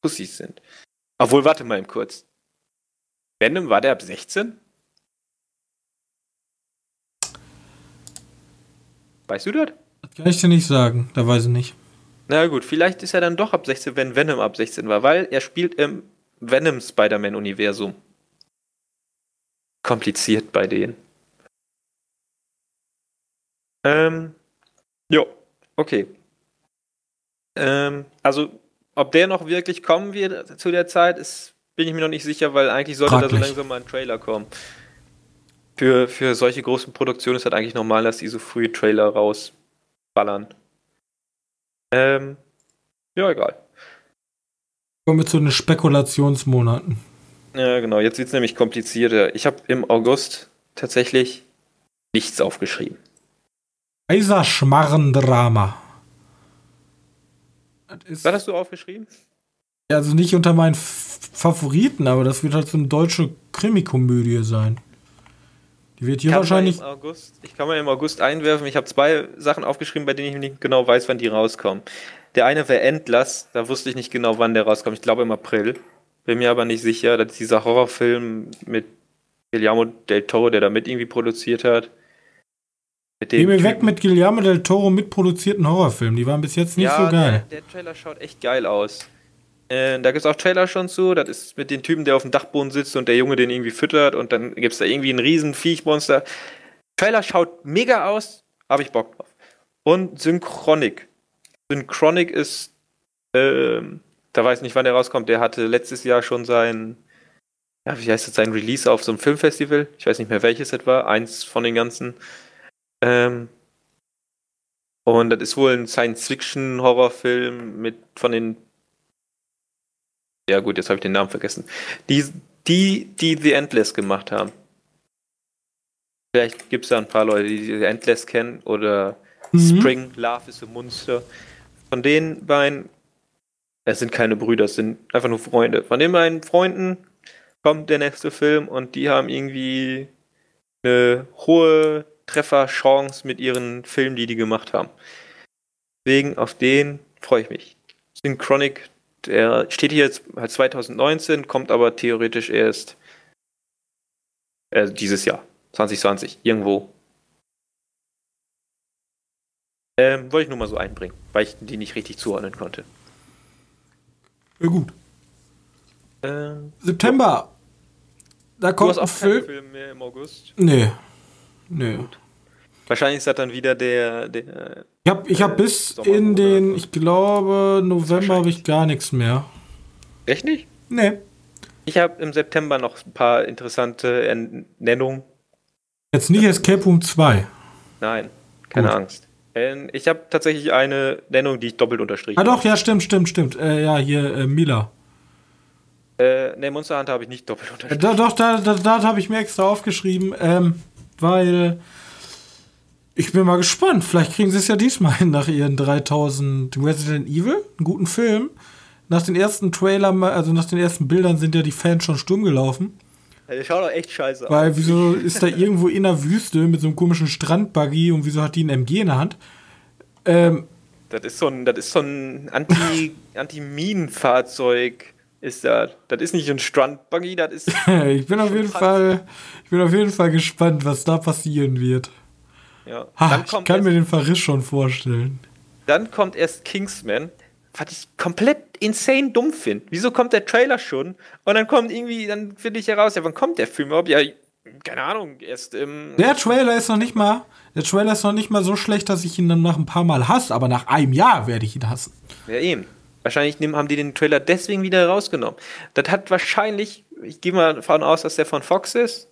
Pussys sind. Obwohl, warte mal eben kurz. Venom, war der ab 16? Weißt du das?
Das kann ich dir nicht sagen, da weiß ich nicht.
Na gut, vielleicht ist er dann doch ab 16, wenn Venom ab 16 war, weil er spielt im Venom Spider-Man-Universum. Kompliziert bei denen. Ähm, jo, okay. Ähm, also, ob der noch wirklich kommen wird zu der Zeit, ist, bin ich mir noch nicht sicher, weil eigentlich sollte Fraglich. da so langsam mal ein Trailer kommen. Für, für solche großen Produktionen ist das eigentlich normal, dass die so früh Trailer rausballern. Ähm, ja, egal.
Kommen wir zu den Spekulationsmonaten.
Ja, genau. Jetzt wird es nämlich komplizierter. Ich habe im August tatsächlich nichts aufgeschrieben.
Kaiserschmarrendrama.
Was hast du aufgeschrieben?
Ja, also nicht unter meinen F Favoriten, aber das wird halt so eine deutsche Krimikomödie sein. Die wird hier wahrscheinlich.
August, ich kann mal im August einwerfen. Ich habe zwei Sachen aufgeschrieben, bei denen ich nicht genau weiß, wann die rauskommen. Der eine wäre Endlass, da wusste ich nicht genau, wann der rauskommt. Ich glaube im April. Bin mir aber nicht sicher. Das ist dieser Horrorfilm mit Guillermo del Toro, der da mit irgendwie produziert hat.
Geh mir weg mit Guillermo del Toro mitproduzierten Horrorfilmen. Die waren bis jetzt nicht ja, so geil.
Der, der Trailer schaut echt geil aus. Äh, da gibt es auch Trailer schon zu. Das ist mit dem Typen, der auf dem Dachboden sitzt und der Junge den irgendwie füttert und dann gibt es da irgendwie ein riesen Viechmonster. Trailer schaut mega aus, habe ich Bock drauf. Und Synchronik. Synchronik ist, äh, da weiß ich nicht, wann der rauskommt. Der hatte letztes Jahr schon sein, ja, wie heißt das, sein Release auf so einem Filmfestival. Ich weiß nicht mehr welches es war. Eins von den ganzen. Ähm, und das ist wohl ein Science-Fiction-Horrorfilm mit von den ja gut, jetzt habe ich den Namen vergessen. Die, die, die The Endless gemacht haben. Vielleicht gibt es da ein paar Leute, die The Endless kennen oder mhm. Spring, Love is a Monster. Von den beiden, es sind keine Brüder, es sind einfach nur Freunde. Von den beiden Freunden kommt der nächste Film und die haben irgendwie eine hohe Trefferchance mit ihren Filmen, die die gemacht haben. Deswegen auf den freue ich mich. Synchronic der steht hier jetzt halt 2019, kommt aber theoretisch erst äh, dieses Jahr, 2020, irgendwo. Ähm, wollte ich nur mal so einbringen, weil ich die nicht richtig zuordnen konnte.
Ja, gut. Ähm, September. Da kommt du hast auch Film. Film mehr im August. Nee. Nee. Gut.
Wahrscheinlich ist das dann wieder der. der
ich habe ich hab bis Sommer in den, ich glaube, November habe ich gar nichts mehr.
Echt nicht?
Nee.
Ich habe im September noch ein paar interessante Nennungen.
Jetzt nicht Escape Room 2.
Nein, keine Gut. Angst. Ich habe tatsächlich eine Nennung, die ich doppelt unterstrichen
habe. Ah, doch, ja, stimmt, stimmt, stimmt. Äh, ja, hier, äh, Mila.
Äh, ne, Monster Hunter habe ich nicht doppelt
unterstrichen. Äh, doch, da, da, da habe ich mir extra aufgeschrieben, ähm, weil ich bin mal gespannt. Vielleicht kriegen sie es ja diesmal hin nach ihren 3000 Resident Evil, einen guten Film. Nach den ersten Trailer, also nach den ersten Bildern sind ja die Fans schon stumm gelaufen.
Ja, der schaut doch echt scheiße
aus. Weil wieso ist da irgendwo in der Wüste mit so einem komischen Strandbuggy und wieso hat die ein MG in der Hand?
Ähm, das ist so ein, das ist so ein Anti, <laughs> Anti-Minen-Fahrzeug ist das. Das ist nicht ein Strandbuggy, das ist. <laughs>
ich bin auf jeden Fall, ich bin auf jeden Fall gespannt, was da passieren wird.
Ja.
Ha, ich kann mir den Verriss schon vorstellen.
Dann kommt erst Kingsman, was ich komplett insane dumm finde. Wieso kommt der Trailer schon? Und dann kommt irgendwie, dann finde ich heraus, ja, wann kommt der Film überhaupt? Ja, keine Ahnung, erst im.
Der Trailer ist noch nicht mal. Der Trailer ist noch nicht mal so schlecht, dass ich ihn dann nach ein paar Mal hasse, aber nach einem Jahr werde ich ihn hassen.
Ja, eben. Wahrscheinlich haben die den Trailer deswegen wieder rausgenommen. Das hat wahrscheinlich, ich gehe mal davon aus, dass der von Fox ist.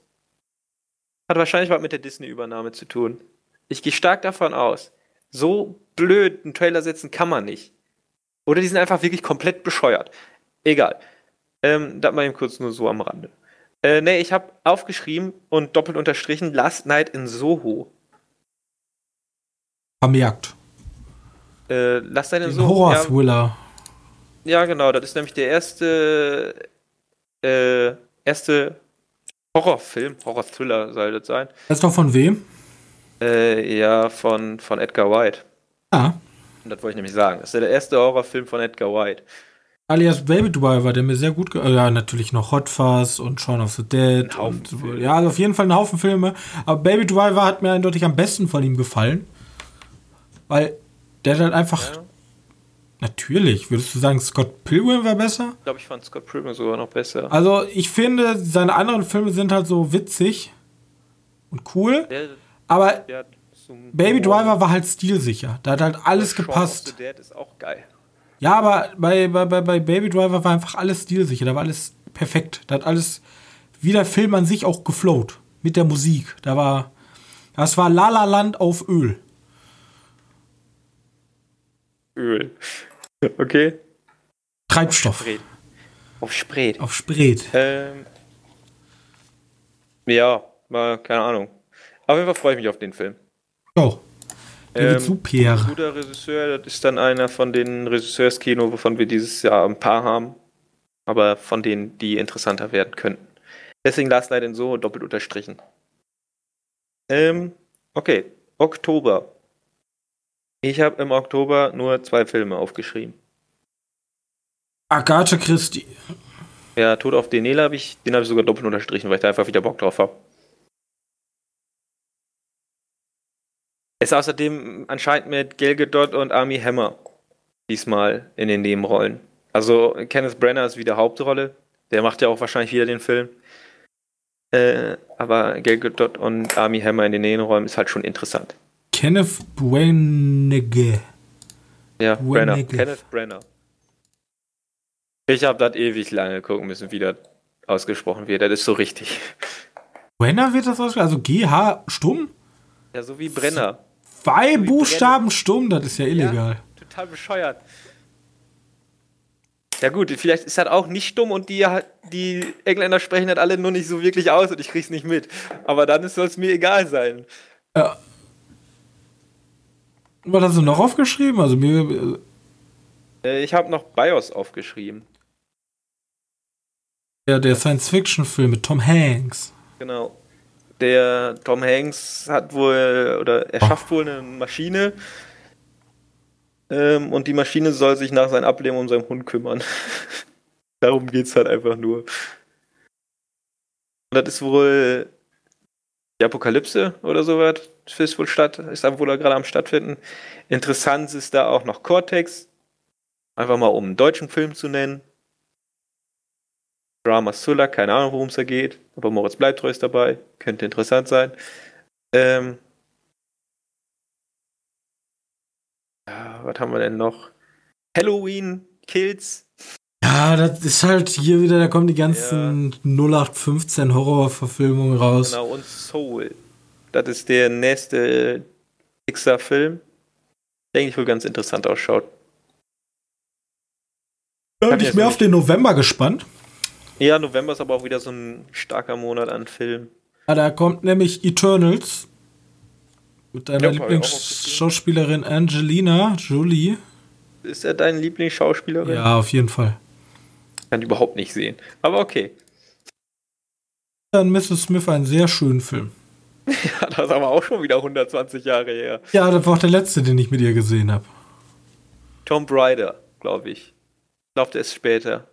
Hat wahrscheinlich was mit der Disney-Übernahme zu tun. Ich gehe stark davon aus. So blöd einen Trailer setzen kann man nicht. Oder die sind einfach wirklich komplett bescheuert. Egal. Ähm, das mal eben kurz nur so am Rande. Äh, nee, ich habe aufgeschrieben und doppelt unterstrichen Last Night in Soho.
Vermerkt.
Äh, Last Night in
Den Soho. Horror-Thriller.
Ja, ja, genau. Das ist nämlich der erste, äh, erste Horrorfilm, Horror-Thriller soll das sein.
Das ist doch von wem?
Äh, ja, von, von Edgar White.
Ja.
Und das wollte ich nämlich sagen. Das ist ja der erste Horrorfilm von Edgar White.
Alias Baby Driver, der mir sehr gut, ge- äh, ja, natürlich noch Hot Fuzz und Shaun of the Dead. Und,
Filme.
ja, also auf jeden Fall ein Haufen Filme. Aber Baby Driver hat mir eindeutig am besten von ihm gefallen. Weil der hat halt einfach,
Ja.
natürlich, würdest du sagen, Scott Pilgrim war besser?
Ich glaube, ich fand Scott Pilgrim sogar noch besser.
Also ich finde, seine anderen Filme sind halt so witzig und cool.
Der,
Aber
der
Baby. Driver war halt stilsicher. Da hat halt alles gepasst.
Dead ist auch geil.
Ja, aber bei, bei, bei, Baby Driver war einfach alles stilsicher. Da war alles perfekt. Da hat alles, wie der Film an sich auch geflowt. Mit der Musik. Da war, das war La La Land auf Öl.
Öl. <laughs> Okay.
Treibstoff.
Auf Spret.
Auf Spret.
Ähm, ja, mal, keine Ahnung. Auf jeden Fall freue ich mich auf den Film.
Oh. Der wird
Ähm,
super.
Guter Regisseur, das ist dann einer von den Regisseurskino, wovon wir dieses Jahr ein paar haben. Aber von denen, die interessanter werden könnten. Deswegen Last Night in so doppelt unterstrichen. Ähm, okay. Oktober. Ich habe im Oktober nur zwei Filme aufgeschrieben.
Agatha Christie.
Ja, Tod auf den Nil habe ich, den habe ich sogar doppelt unterstrichen, weil ich da einfach wieder Bock drauf habe. Ist außerdem anscheinend mit Gal Gadot und Army Hammer diesmal in den Nebenrollen. Also Kenneth Brenner ist wieder Hauptrolle. Der macht ja auch wahrscheinlich wieder den Film. Äh, aber Gal Gadot und Army Hammer in den Nebenrollen ist halt schon interessant.
Kenneth Branagh.
Ja, Brenner. Kenneth Brenner. Ich habe das ewig lange gucken müssen, wie das ausgesprochen wird. Das ist so richtig.
Brenner wird das ausgesprochen? Also GH stumm?
Ja, so wie Brenner.
Zwei Buchstaben stumm, das ist ja illegal.
Total bescheuert. Ja gut, vielleicht ist das auch nicht dumm und die, die Engländer sprechen das alle nur nicht so wirklich aus und ich krieg's nicht mit. Aber dann soll es mir egal sein.
Ja. Was hast du noch aufgeschrieben? Also mir.
Äh, Ich habe noch BIOS aufgeschrieben.
Ja, der Science-Fiction-Film mit Tom Hanks.
Genau. Der Tom Hanks hat wohl, oder er schafft wohl eine Maschine. Ähm, und die Maschine soll sich nach seinem Ableben um seinen Hund kümmern. <laughs> Darum geht's halt einfach nur. Und das ist wohl die Apokalypse oder sowas. Ist wohl statt, ist da wohl gerade am stattfinden. Interessant ist da auch noch Cortex. Einfach mal um einen deutschen Film zu nennen. Drama Sulla, keine Ahnung, worum es da geht. Aber Moritz Bleibtreu ist dabei. Könnte interessant sein. Ähm ja, was haben wir denn noch? Halloween Kills.
Ja, das ist halt hier wieder, da kommen die ganzen 0815 Horrorverfilmungen raus.
Genau, und Soul. Das ist der nächste Pixar-Film. Denke ich wohl ganz interessant ausschaut.
Da bin
ich
mehr auf den November gespannt.
Ja, November ist aber auch wieder so ein starker Monat an Film.
Ah, da kommt nämlich Eternals. Mit deiner
Ja,
Lieblingsschauspielerin Angelina Jolie.
Ist er deine Lieblingsschauspielerin?
Ja, auf jeden Fall.
Kann ich überhaupt nicht sehen. Aber okay.
Dann Mrs. Smith einen sehr schönen Film. <laughs>
Ja, das ist aber auch schon wieder 120 Jahre her.
Ja, das war auch der letzte, den ich mit ihr gesehen habe.
Tom Brider, glaube ich. Ich glaube, der ist später.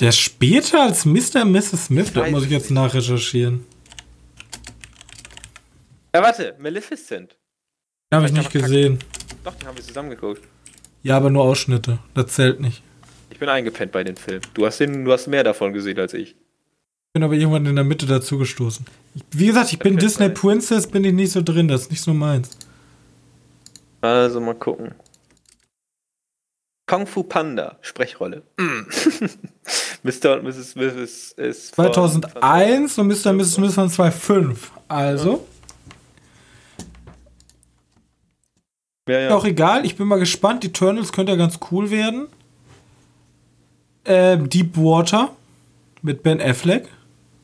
Der ist später als Mr. und Mrs. Smith, das
weiß
muss ich jetzt nachrecherchieren.
Ja, warte, Maleficent.
Den habe ich nicht gesehen.
Doch, den haben wir zusammen geguckt.
Ja, aber nur Ausschnitte. Das zählt nicht.
Ich bin eingepennt bei den Filmen. Du hast, den, du hast mehr davon gesehen als ich.
Ich bin aber irgendwann in der Mitte dazu gestoßen. Ich, wie gesagt, ich bin Disney. Princess, bin ich nicht so drin, das ist nicht so meins.
Also mal gucken. Kung Fu Panda, Sprechrolle. Mm. <laughs> Mr. und Mrs. Smith ist, ist von-
2001 und Mr. und Mrs. Smith von 2005. Also,
Ja, ja.
auch egal, ich bin mal gespannt. Die Eternals könnte ja ganz cool werden. Ähm, Deep Water mit Ben Affleck.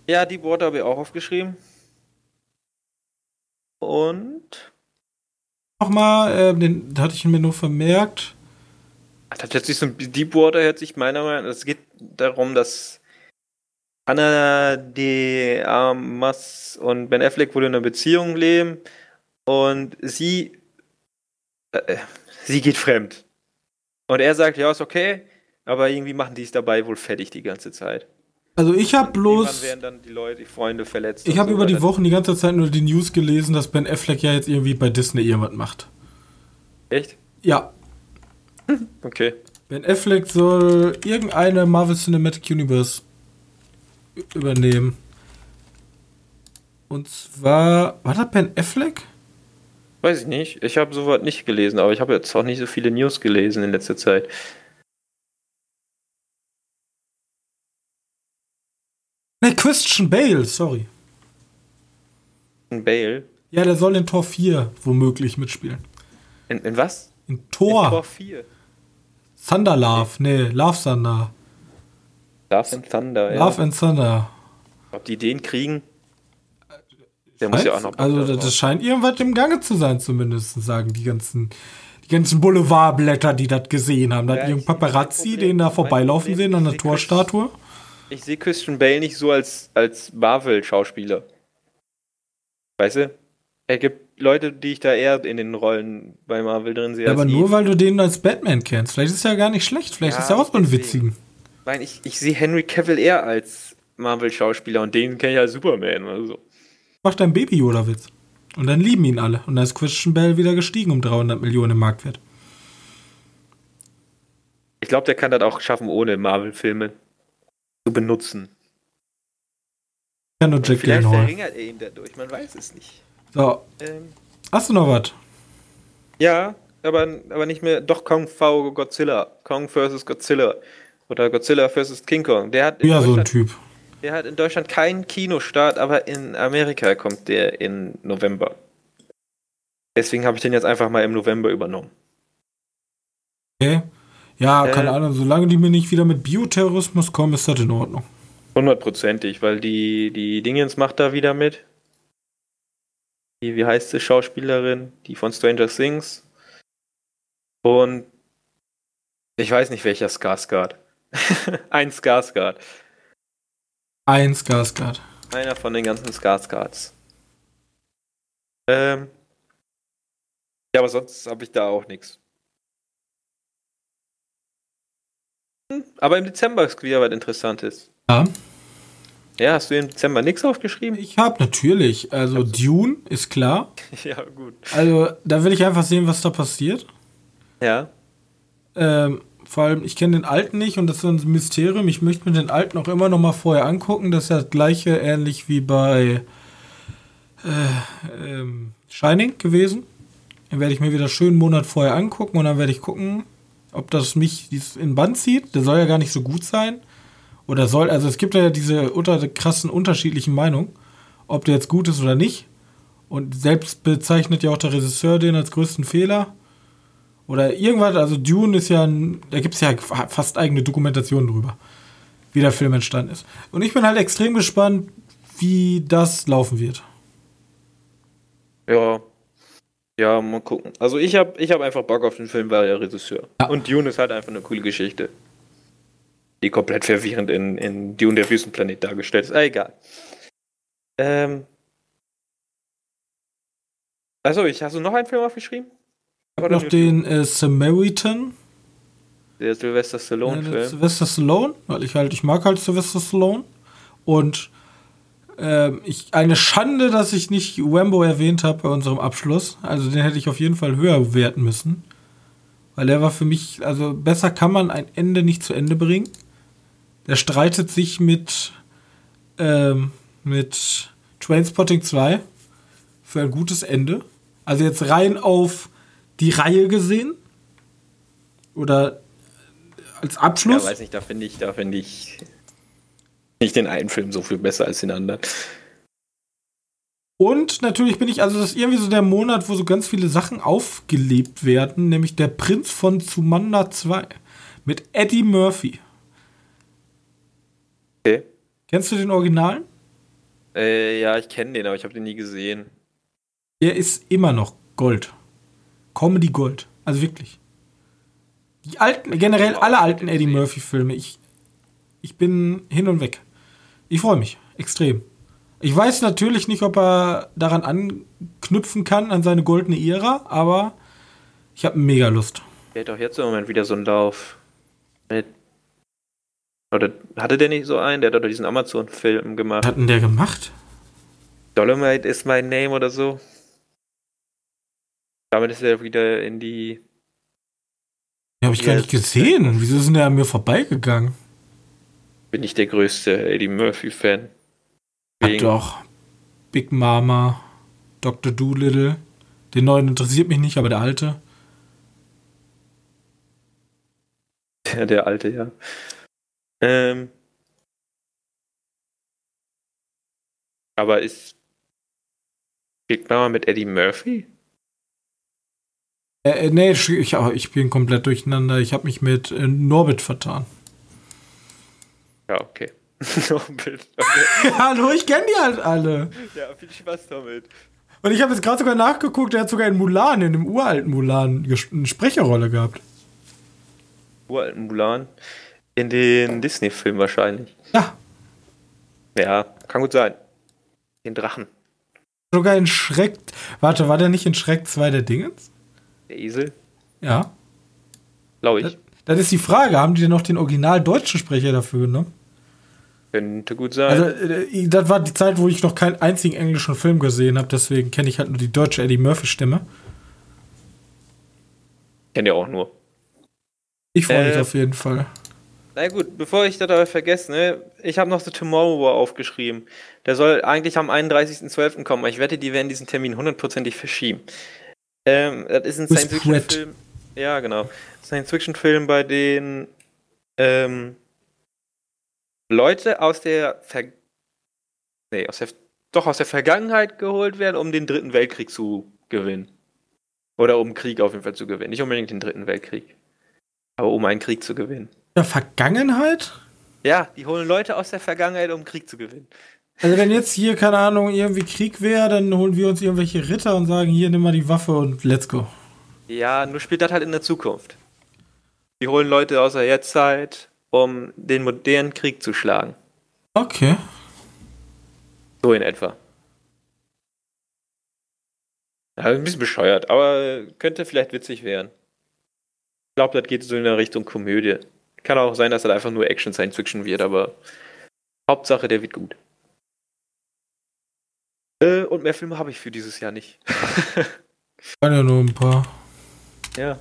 ja, die Worte habe ich auch aufgeschrieben. Und.
Nochmal, ähm, den hatte ich mir nur vermerkt.
Das hört sich so ein Deepwater hört sich meiner Meinung nach. Es geht darum, dass Anna de Armas und Ben Affleck wohl in einer Beziehung leben und sie äh, sie geht fremd. Und er sagt, ja, ist okay, aber irgendwie machen die es dabei wohl fertig die ganze Zeit.
Also ich habe bloß.
werden dann die Leute, die Freunde verletzt.
Ich habe so über die Wochen die ganze Zeit nur die News gelesen, dass Ben Affleck ja jetzt irgendwie bei Disney irgendwas macht.
Echt?
Ja. <laughs>
Okay.
Ben Affleck soll irgendeine Marvel Cinematic Universe übernehmen. Und zwar. War das Ben Affleck?
Weiß ich nicht. Ich habe sowas nicht gelesen, aber ich habe jetzt auch nicht so viele News gelesen in letzter Zeit.
Ne, Christian Bale, sorry.
Bale?
Ja, der soll in Tor 4 womöglich mitspielen.
In, in was?
In Tor. In
Tor 4.
Thunder Love, ne, Love Thunder.
Love and Thunder,
ja. Love and Thunder.
Ob die den kriegen?
Der muss ja auch noch. Also, das, das scheint irgendwas im Gange zu sein, zumindest, sagen die ganzen, die ganzen Boulevardblätter, die das gesehen haben. Da ja, hat irgendein Paparazzi den da vorbeilaufen sehen an der Torstatue.
Ich sehe Christian Bale nicht so als, als Marvel-Schauspieler. Weißt du? Er gibt Leute, die ich da eher in den Rollen bei Marvel drin sehe.
Ja, aber nur, ihn. weil du den als Batman kennst. Vielleicht ist er ja gar nicht schlecht. Vielleicht ja, ist er auch so ein witzigen.
Nein, ich, ich sehe Henry Cavill eher als Marvel-Schauspieler und den kenne ich als Superman oder so.
Mach dein Baby-Yoda-Witz. Und dann lieben ihn alle. Und dann ist Christian Bell wieder gestiegen um 300 Millionen im Marktwert.
Ich glaube, der kann das auch schaffen, ohne Marvel-Filme zu benutzen.
Ja, nur Jack Vielleicht
verringert er ihn dadurch, man weiß es nicht.
So. Ähm, Hast du noch was?
Ja, aber, aber nicht mehr. Doch Kong v Godzilla. Kong vs. Godzilla. Oder Godzilla vs. King Kong. Der hat
ja, so ein Typ.
Der hat in Deutschland keinen Kinostart, aber in Amerika kommt der in November. Deswegen habe ich den jetzt einfach mal im November übernommen.
Okay. Ja, keine äh, Ahnung, solange die mir nicht wieder mit Bioterrorismus kommen, ist das in Ordnung.
Hundertprozentig, weil die, die Dingens macht da wieder mit. Die, wie heißt sie, Schauspielerin, die von Stranger Things. Und ich weiß nicht, welcher Skarsgård. <laughs> Ein Skarsgård.
Ein Skarsgård.
Einer von den ganzen Skarsgårds. Ähm. Ja, aber sonst habe ich da auch nichts. Aber im Dezember ist wieder was Interessantes.
Ja.
Ja, hast du im Dezember nichts aufgeschrieben?
Ich habe natürlich. Also Dune ist klar. <laughs>
ja, gut.
Also da will ich einfach sehen, was da passiert.
Ja.
Ähm, vor allem, ich kenne den alten nicht und das ist ein Mysterium. Ich möchte mir den alten auch immer noch mal vorher angucken. Das ist ja das gleiche, ähnlich wie bei äh, ähm, Shining gewesen. Den werde ich mir wieder schön einen Monat vorher angucken und dann werde ich gucken, ob das mich in Band zieht. Der soll ja gar nicht so gut sein. Oder soll, also es gibt ja diese unter, krassen unterschiedlichen Meinungen, ob der jetzt gut ist oder nicht. Und selbst bezeichnet ja auch der Regisseur den als größten Fehler. Oder irgendwas, also Dune ist ja ein, da gibt es ja fast eigene Dokumentationen drüber, wie der Film entstanden ist. Und ich bin halt extrem gespannt, wie das laufen wird.
Ja, ja, mal gucken. Also ich habe ich hab einfach Bock auf den Film, weil er Regisseur. Ja. Und Dune ist halt einfach eine coole Geschichte. Die komplett verwirrend in, in Dune der Wüstenplanet dargestellt ist. Ah, egal. Ähm. Achso, ich, hast du noch einen Film aufgeschrieben?
Ich habe noch den äh, Samaritan.
Der Sylvester Stallone-Film.
Ja, Sylvester Stallone, weil ich halt, ich mag halt Sylvester Stallone. Und ähm, ich, eine Schande, dass ich nicht Wembo erwähnt habe bei unserem Abschluss. Also den hätte ich auf jeden Fall höher werten müssen. Weil der war für mich, also besser kann man ein Ende nicht zu Ende bringen. Der streitet sich mit, ähm, mit Trainspotting 2 für ein gutes Ende. Also jetzt rein auf die Reihe gesehen. Oder als Abschluss.
Ja, weiß nicht, da finde ich, da finde ich nicht den einen Film so viel besser als den anderen.
Und natürlich bin ich, also das ist irgendwie so der Monat, wo so ganz viele Sachen aufgelebt werden, nämlich der Prinz von Zumanda 2 mit Eddie Murphy.
Okay.
Kennst du den Originalen?
Äh, ja, ich kenne den, aber ich habe den nie gesehen.
Er ist immer noch Gold. Comedy Gold. Also wirklich. Die alten, generell alle alten Eddie Murphy-Filme. Ich, ich bin hin und weg. Ich freue mich extrem. Ich weiß natürlich nicht, ob er daran anknüpfen kann, an seine goldene Ära, aber Ich habe mega Lust.
Der hat doch jetzt im Moment wieder so einen Lauf. Mit oder hatte der nicht so einen? Der hat doch diesen Amazon-Film gemacht.
Was hat denn der gemacht?
Dolomite is my name oder so. Damit ist er wieder in die.
Den habe ich gar nicht gesehen. Wieso sind der an mir vorbeigegangen?
Bin ich der größte Eddie Murphy-Fan.
Hat doch. Big Mama, Dr. Doolittle. Den neuen interessiert mich nicht, aber der alte.
Der, der alte, ja. Ähm, aber ist Big Mama mit Eddie Murphy?
Äh, äh nee, ich, ich bin komplett durcheinander. Ich habe mich mit äh, Norbit vertan.
Ja, okay. <laughs>
Norbit. Okay. <laughs> Hallo, ich kenne die halt alle.
Ja, viel Spaß damit.
Und ich habe jetzt gerade sogar nachgeguckt, der hat sogar in Mulan, in dem uralten Mulan, eine Sprecherrolle gehabt.
Uralten Mulan? In den Disney-Film wahrscheinlich.
Ja.
Ja, kann gut sein. Den Drachen.
Sogar in Schreck. Warte, war der nicht in Schreck 2 der Dingens?
Der Esel?
Ja.
Glaube ich.
Das, das, ist die Frage. Haben die denn noch den original deutschen Sprecher dafür, ne?
Könnte gut sein.
Also, äh, das war die Zeit, wo ich noch keinen einzigen englischen Film gesehen habe, deswegen kenne ich halt nur die deutsche Eddie Murphy-Stimme.
Kennt ihr auch nur.
Ich freue mich äh, auf jeden Fall.
Na gut, bevor ich das aber vergesse, ne, ich habe noch The Tomorrow War aufgeschrieben. Der soll eigentlich am 31.12. kommen, aber ich wette, die werden diesen Termin hundertprozentig verschieben. Ähm, das ist ein Science-Fiction-Film. Ja, genau. Science-Fiction-Film, bei dem ähm, Leute aus der Ver nee, aus der doch aus der Vergangenheit geholt werden, um den dritten Weltkrieg zu gewinnen. Oder um Krieg auf jeden Fall zu gewinnen. Nicht unbedingt den dritten Weltkrieg. Aber um einen Krieg zu gewinnen
der Vergangenheit?
Ja, die holen Leute aus der Vergangenheit, um Krieg zu gewinnen.
Also wenn jetzt hier, keine Ahnung, irgendwie Krieg wäre, dann holen wir uns irgendwelche Ritter und sagen, hier, nimm mal die Waffe und let's go.
Ja, nur spielt das halt in der Zukunft. Die holen Leute aus der Jetztzeit, um den modernen Krieg zu schlagen.
Okay.
So in etwa. Ja, ein bisschen bescheuert, aber könnte vielleicht witzig werden. Ich glaube, das geht so in der Richtung Komödie. Kann auch sein, dass er einfach nur Action Science Fiction wird, aber Hauptsache, der wird gut. Äh, und mehr Filme habe ich für dieses Jahr nicht.
Kann ja nur ein paar.
Ja.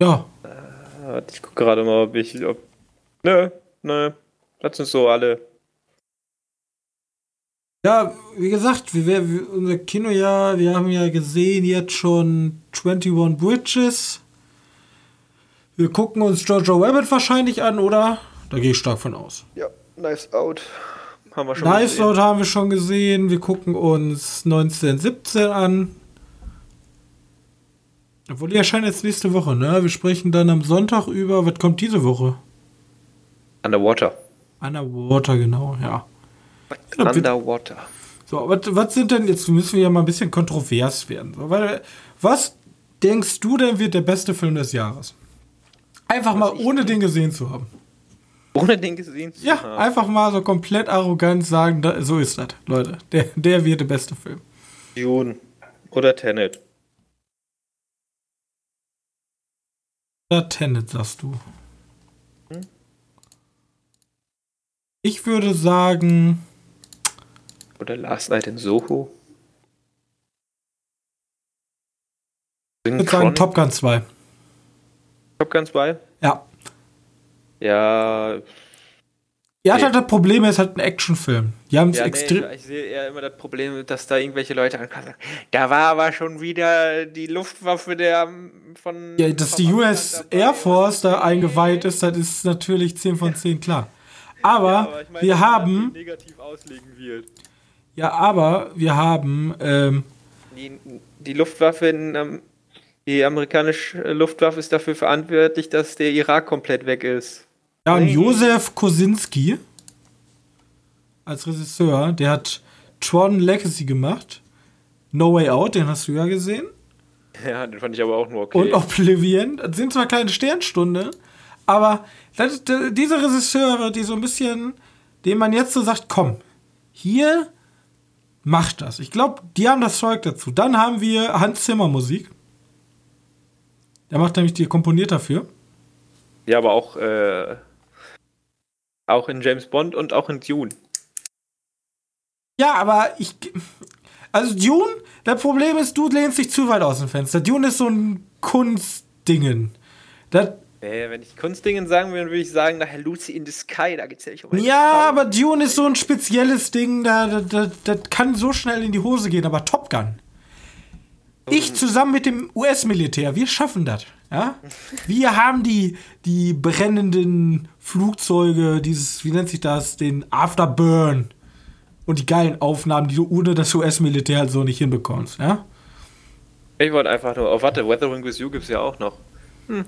Ja.
Äh, ich gucke gerade mal, ob ich. Ob, nö, nö. Das sind so alle.
Ja, wie gesagt, wir, wir, unser Kinojahr, wir haben ja gesehen jetzt schon 21 Bridges. Wir gucken uns Jojo Rabbit wahrscheinlich an, oder? Da gehe ich stark von aus.
Ja, Nice Out.
Haben wir schon nice gesehen. Out haben wir schon gesehen. Wir gucken uns 1917 an. Obwohl, die erscheinen jetzt nächste Woche, ne? Wir sprechen dann am Sonntag über. Was kommt diese Woche?
Underwater.
Underwater, genau, ja.
Underwater.
So, was, was sind denn, jetzt müssen wir ja mal ein bisschen kontrovers werden. So, weil, was denkst du denn wird der beste Film des Jahres? Einfach was mal ohne den gesehen zu haben.
Ohne den gesehen zu
ja, haben? Ja, einfach mal so komplett arrogant sagen, da, so ist das, Leute. Der, der wird der beste Film.
Dune oder Tenet.
Oder Tenet, sagst du. Hm? Ich würde sagen,
oder Last Night in Soho.
Ich würde sagen Top Gun 2.
Top Gun 2?
Ja.
Ja.
Ja, nee. halt das Problem, er ist halt ein Actionfilm. Die haben es
ja,
extrem.
Nee, ich sehe eher immer das Problem, dass da irgendwelche Leute ankommen. Da war aber schon wieder die Luftwaffe der von.
Ja, dass die US Air Force da eingeweiht ist, das ist natürlich 10 von 10 klar. Aber, ja, aber ich mein, wir haben.
Negativ auslegen wird.
Ja, aber wir haben. Ähm,
die, die Luftwaffe, in, ähm, die amerikanische Luftwaffe ist dafür verantwortlich, dass der Irak komplett weg ist.
Ja, und Josef Kosinski als Regisseur, der hat Tron Legacy gemacht. No Way Out, den hast du ja gesehen.
Ja, den fand ich aber auch nur okay.
Und Oblivion. Das sind zwar kleine Sternstunde, aber das, diese Regisseure, die so ein bisschen, denen man jetzt so sagt, komm, hier macht das. Ich glaube, die haben das Zeug dazu. Dann haben wir Hans Zimmer Musik. Der macht nämlich die komponiert dafür.
Ja, aber auch, äh, auch in James Bond und auch in Dune.
Ja, aber ich. Also Dune, das Problem ist, du lehnst dich zu weit aus dem Fenster. Dune ist so ein Kunstdingen. Das,
äh, wenn ich Kunstdingen sagen würde, würde ich sagen, nachher Lucy in the Sky, da geht's ja nicht um
Ja, Frau. aber Dune ist so ein spezielles Ding, da, da, da, das kann so schnell in die Hose gehen, aber Top Gun. Ich zusammen mit dem US-Militär, wir schaffen das. Ja? Wir haben die, die brennenden Flugzeuge, dieses, wie nennt sich das, den Afterburn und die geilen Aufnahmen, die du ohne das US-Militär halt so nicht hinbekommst. Ja?
Ich wollte einfach nur, oh warte, Weathering with You gibt es ja auch noch. Hm.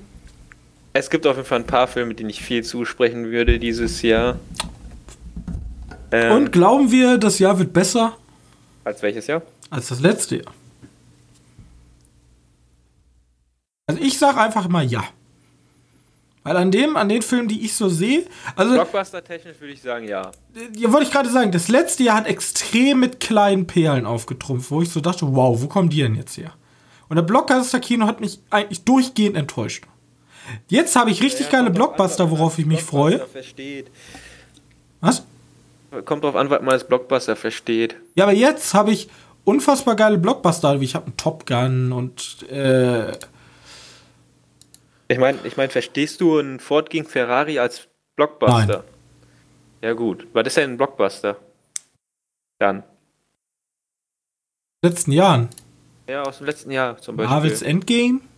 Es gibt auf jeden Fall ein paar Filme, denen ich viel zusprechen würde dieses Jahr.
Ähm, und glauben wir, das Jahr wird besser?
Als welches Jahr?
Als das letzte Jahr. Also ich sage einfach mal ja. Weil an dem, an den Filmen, die ich so sehe, also.
Blockbuster-technisch würde ich sagen, ja.
Ja, wollte ich gerade sagen, das letzte Jahr hat extrem mit kleinen Perlen aufgetrumpft, wo ich so dachte, wow, wo kommen die denn jetzt her? Und der Blockbuster-Kino hat mich eigentlich durchgehend enttäuscht. Jetzt habe ich richtig ja, geile Blockbuster, worauf ich mich freue.
Versteht.
Was?
Kommt drauf an, was man als Blockbuster versteht.
Ja, aber jetzt habe ich unfassbar geile Blockbuster, wie ich habe einen Top Gun und äh,
ich meine, ich mein, verstehst du einen Ford gegen Ferrari als Blockbuster? Nein. Ja gut, was ist denn ein Blockbuster? Dann.
Letzten Jahren.
Ja, aus dem letzten Jahr zum Beispiel.
Marvels Endgame? <laughs>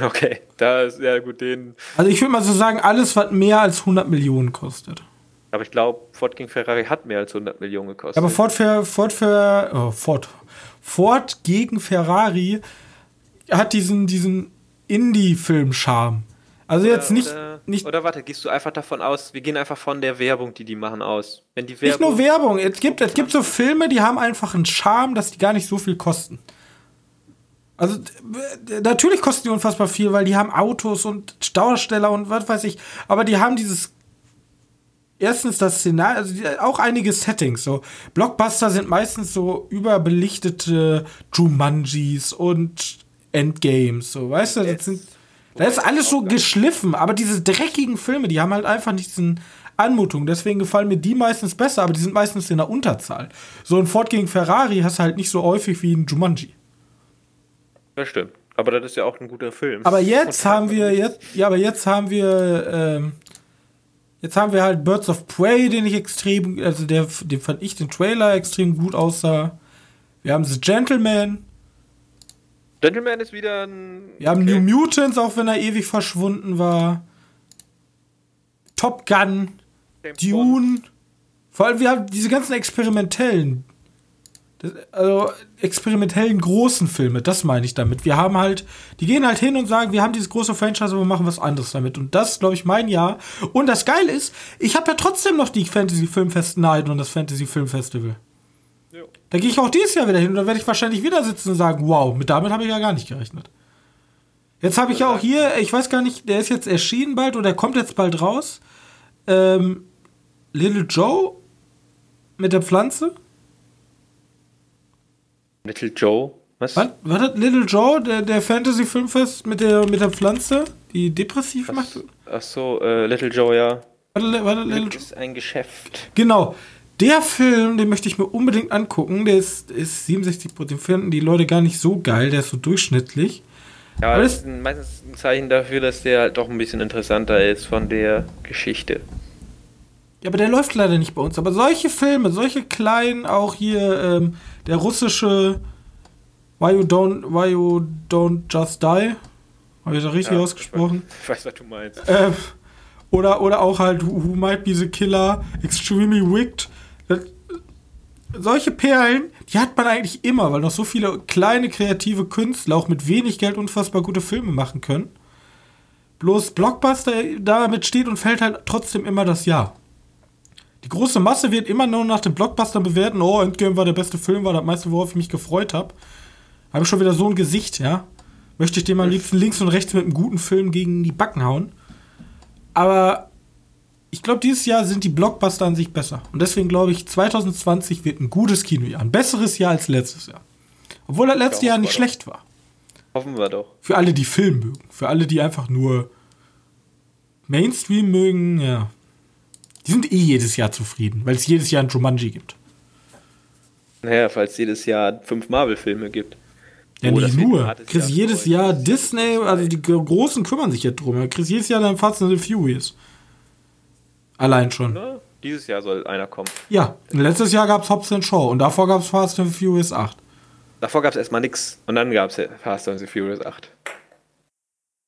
Okay, da ist ja gut den.
Also ich würde mal so sagen, alles, was mehr als 100 Millionen kostet.
Aber ich glaube, Ford gegen Ferrari hat mehr als 100 Millionen gekostet.
Aber Ford für Ford für oh, Ford Ford gegen Ferrari hat diesen diesen Indie-Film-Charme. Also jetzt nicht,
oder,
nicht.
Oder warte, gehst du einfach davon aus, wir gehen einfach von der Werbung, die die machen, aus. Wenn die
Werbung nicht nur Werbung, es gibt, es gibt so Filme, die haben einfach einen Charme, dass die gar nicht so viel kosten. Also natürlich kosten die unfassbar viel, weil die haben Autos und Stausteller und was weiß ich. Aber die haben dieses erstens das Szenario, also auch einige Settings. So Blockbuster sind meistens so überbelichtete Jumanjis und Endgames, so, weißt du, das sind, da ist alles so geschliffen, aber diese dreckigen Filme, die haben halt einfach nicht diesen Anmutung, deswegen gefallen mir die meistens besser, aber die sind meistens in der Unterzahl. So ein Ford gegen Ferrari hast du halt nicht so häufig wie ein Jumanji.
Das stimmt. Aber das ist ja auch ein guter Film.
Aber jetzt haben wir, jetzt, ja, aber jetzt haben wir, ähm, jetzt haben wir halt Birds of Prey, den ich extrem, also der, den fand ich den Trailer extrem gut aussah. Wir haben The Gentleman,
Gentleman ist wieder ein.
Wir haben okay. New Mutants, auch wenn er ewig verschwunden war. Top Gun, James Dune. Bond. Vor allem, wir haben diese ganzen experimentellen, also experimentellen großen Filme, das meine ich damit. Wir haben halt, die gehen halt hin und sagen, wir haben dieses große Franchise, aber wir machen was anderes damit. Und das, glaube ich, mein Jahr. Und das Geile ist, ich habe ja trotzdem noch die Fantasy Filmfest Night und das Fantasy Film Festival. Da gehe ich auch dieses Jahr wieder hin und dann werde ich wahrscheinlich wieder sitzen und sagen, wow, mit damit habe ich ja gar nicht gerechnet. Jetzt habe ich ja auch hier, ich weiß gar nicht, der ist jetzt erschienen bald oder der kommt jetzt bald raus. Ähm, Little Joe mit der Pflanze.
Little Joe?
Was? Was, was hat Little Joe, der, der Fantasy-Filmfest mit der, mit der Pflanze, die depressiv
ach,
macht?
Ach so, äh, Little Joe, ja.
Warte, warte, Little
Joe? ist ein Geschäft.
Genau. Der Film, den möchte ich mir unbedingt angucken. Der ist, ist 67 Den finden die Leute gar nicht so geil. Der ist so durchschnittlich.
Ja, aber das ist meistens ein Zeichen dafür, dass der halt doch ein bisschen interessanter ist von der Geschichte.
Ja, aber der läuft leider nicht bei uns. Aber solche Filme, solche kleinen, auch hier ähm, der russische Why You Don't, Why You Don't Just Die. Habe ich das richtig ja, ausgesprochen?
Ich weiß, was du meinst.
Ähm, oder, oder auch halt Who Might Be the Killer, Extremely Wicked solche Perlen, die hat man eigentlich immer, weil noch so viele kleine kreative Künstler auch mit wenig Geld unfassbar gute Filme machen können. Bloß Blockbuster damit steht und fällt halt trotzdem immer das Jahr. Die große Masse wird immer nur nach dem Blockbuster bewerten, oh, Endgame war der beste Film, war das meiste, worauf ich mich gefreut habe. Habe ich schon wieder so ein Gesicht, ja. Möchte ich dem am liebsten links und rechts mit einem guten Film gegen die Backen hauen. Aber ich glaube, dieses Jahr sind die Blockbuster an sich besser. Und deswegen glaube ich, 2020 wird ein gutes Kinojahr. Ein besseres Jahr als letztes Jahr. Obwohl das letzte Jahr nicht schlecht war.
Hoffen wir doch.
Für alle, die Film mögen. Für alle, die einfach nur Mainstream mögen, ja. Die sind eh jedes Jahr zufrieden, weil es jedes Jahr ein Jumanji gibt.
Naja, falls es jedes Jahr fünf Marvel-Filme gibt.
Ja, oh, nicht nur. Chris jedes Jahr Disney, also die Großen kümmern sich jetzt drum. Chris jedes Jahr dann Fast and the Furious. Allein schon. Na,
dieses Jahr soll einer kommen.
Ja, letztes Jahr gab es Hobbs Shaw und davor gab es Fast and the Furious 8.
Davor gab es erstmal nichts und dann gab es Fast and the Furious 8.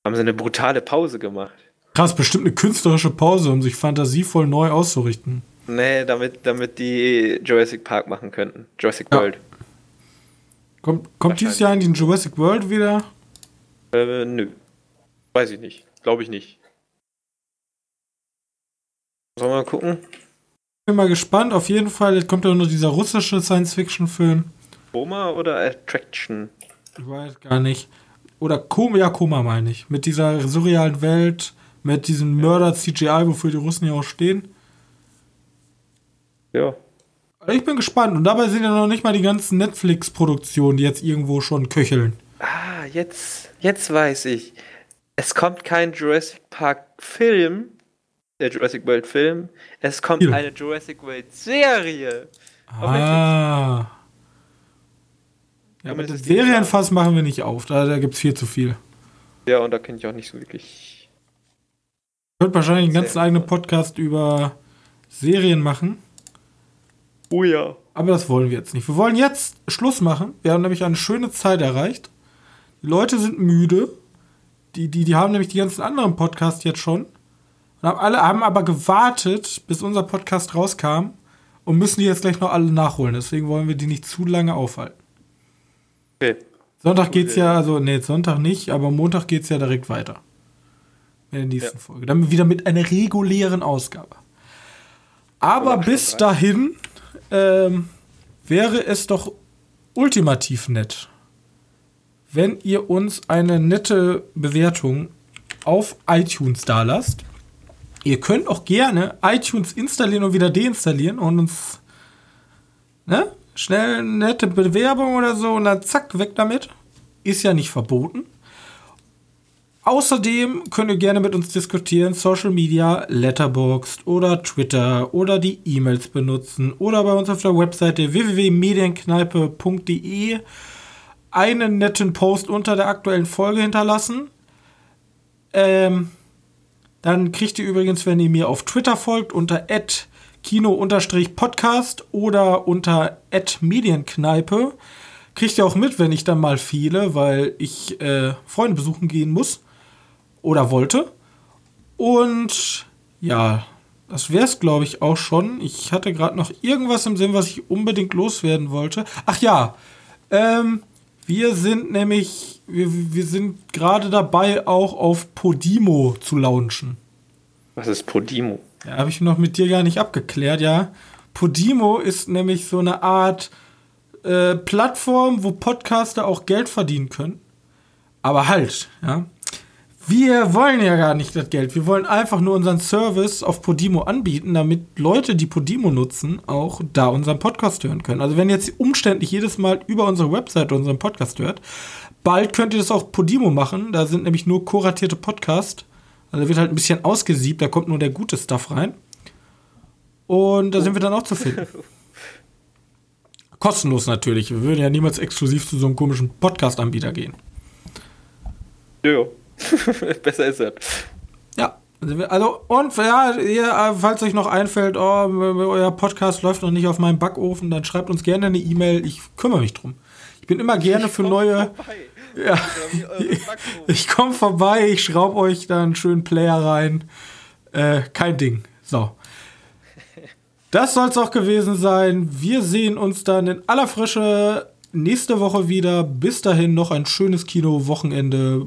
Haben sie eine brutale Pause gemacht.
Krass, bestimmt eine künstlerische Pause, um sich fantasievoll neu auszurichten.
Nee, damit, damit die Jurassic Park machen könnten. Jurassic ja. World.
Kommt, kommt dieses Jahr in den Jurassic World wieder?
Äh, nö. Weiß ich nicht. Glaube ich nicht. Sollen wir mal gucken?
Bin mal gespannt. Auf jeden Fall jetzt kommt ja nur dieser russische Science-Fiction-Film.
Koma oder Attraction?
Ich weiß gar nicht. Oder Koma, ja, Koma meine ich. Mit dieser surrealen Welt mit diesem Mörder-CGI, wofür die Russen ja auch stehen.
Ja.
Ich bin gespannt. Und dabei sind ja noch nicht mal die ganzen Netflix-Produktionen, die jetzt irgendwo schon köcheln.
Ah, jetzt, jetzt weiß ich. Es kommt kein Jurassic Park-Film, der Jurassic World-Film. Es kommt Hier. eine Jurassic World-Serie.
Ah. Ja, aber das Serienfass machen wir nicht auf. Da, da gibt es viel zu viel.
Ja, und da kenne ich auch nicht so wirklich
könnte wahrscheinlich einen ganz eigenen Podcast über Serien machen.
Oh ja.
Aber das wollen wir jetzt nicht. Wir wollen jetzt Schluss machen. Wir haben nämlich eine schöne Zeit erreicht. Die Leute sind müde. Die, die, die haben nämlich die ganzen anderen Podcasts jetzt schon. Und haben alle haben aber gewartet, bis unser Podcast rauskam und müssen die jetzt gleich noch alle nachholen. Deswegen wollen wir die nicht zu lange aufhalten. Okay. Sonntag geht's ja, also nee, Sonntag nicht, aber Montag geht's ja direkt weiter in der nächsten ja. Folge. Dann wieder mit einer regulären Ausgabe. Aber bis dahin ähm, wäre es doch ultimativ nett, wenn ihr uns eine nette Bewertung auf iTunes da lasst. Ihr könnt auch gerne iTunes installieren und wieder deinstallieren und uns ne, schnell nette Bewerbung oder so und dann zack, weg damit. Ist ja nicht verboten. Außerdem könnt ihr gerne mit uns diskutieren, Social Media, Letterboxd oder Twitter oder die E-Mails benutzen oder bei uns auf der Webseite www.medienkneipe.de einen netten Post unter der aktuellen Folge hinterlassen. Ähm, dann kriegt ihr übrigens, wenn ihr mir auf Twitter folgt, unter kino-podcast oder unter medienkneipe, kriegt ihr auch mit, wenn ich dann mal fehle, weil ich äh, Freunde besuchen gehen muss oder wollte. Und ja, das wäre es, glaube ich, auch schon. Ich hatte gerade noch irgendwas im Sinn, was ich unbedingt loswerden wollte. Ach ja, ähm, wir sind nämlich, wir, wir sind gerade dabei, auch auf Podimo zu launchen.
Was ist Podimo?
Ja, habe ich noch mit dir gar nicht abgeklärt, ja. Podimo ist nämlich so eine Art äh, Plattform, wo Podcaster auch Geld verdienen können. Aber halt, ja. Wir wollen ja gar nicht das Geld. Wir wollen einfach nur unseren Service auf Podimo anbieten, damit Leute, die Podimo nutzen, auch da unseren Podcast hören können. Also wenn jetzt umständlich jedes Mal über unsere Webseite unseren Podcast hört, bald könnt ihr das auch Podimo machen. Da sind nämlich nur kuratierte Podcasts. Also wird halt ein bisschen ausgesiebt, da kommt nur der gute Stuff rein. Und da sind wir dann auch zu finden. <laughs> Kostenlos natürlich. Wir würden ja niemals exklusiv zu so einem komischen Podcast-Anbieter gehen.
Ja. <laughs> Besser ist es.
Ja. Also, und ja, ihr, äh, falls euch noch einfällt, oh, euer Podcast läuft noch nicht auf meinem Backofen, dann schreibt uns gerne eine E-Mail. Ich kümmere mich drum. Ich bin immer gerne für neue. Vorbei. Ja, <laughs> ich komme vorbei, ich schraube euch da einen schönen Player rein. Äh, kein Ding. So. Das soll es auch gewesen sein. Wir sehen uns dann in aller Frische nächste Woche wieder. Bis dahin noch ein schönes Kino-Wochenende.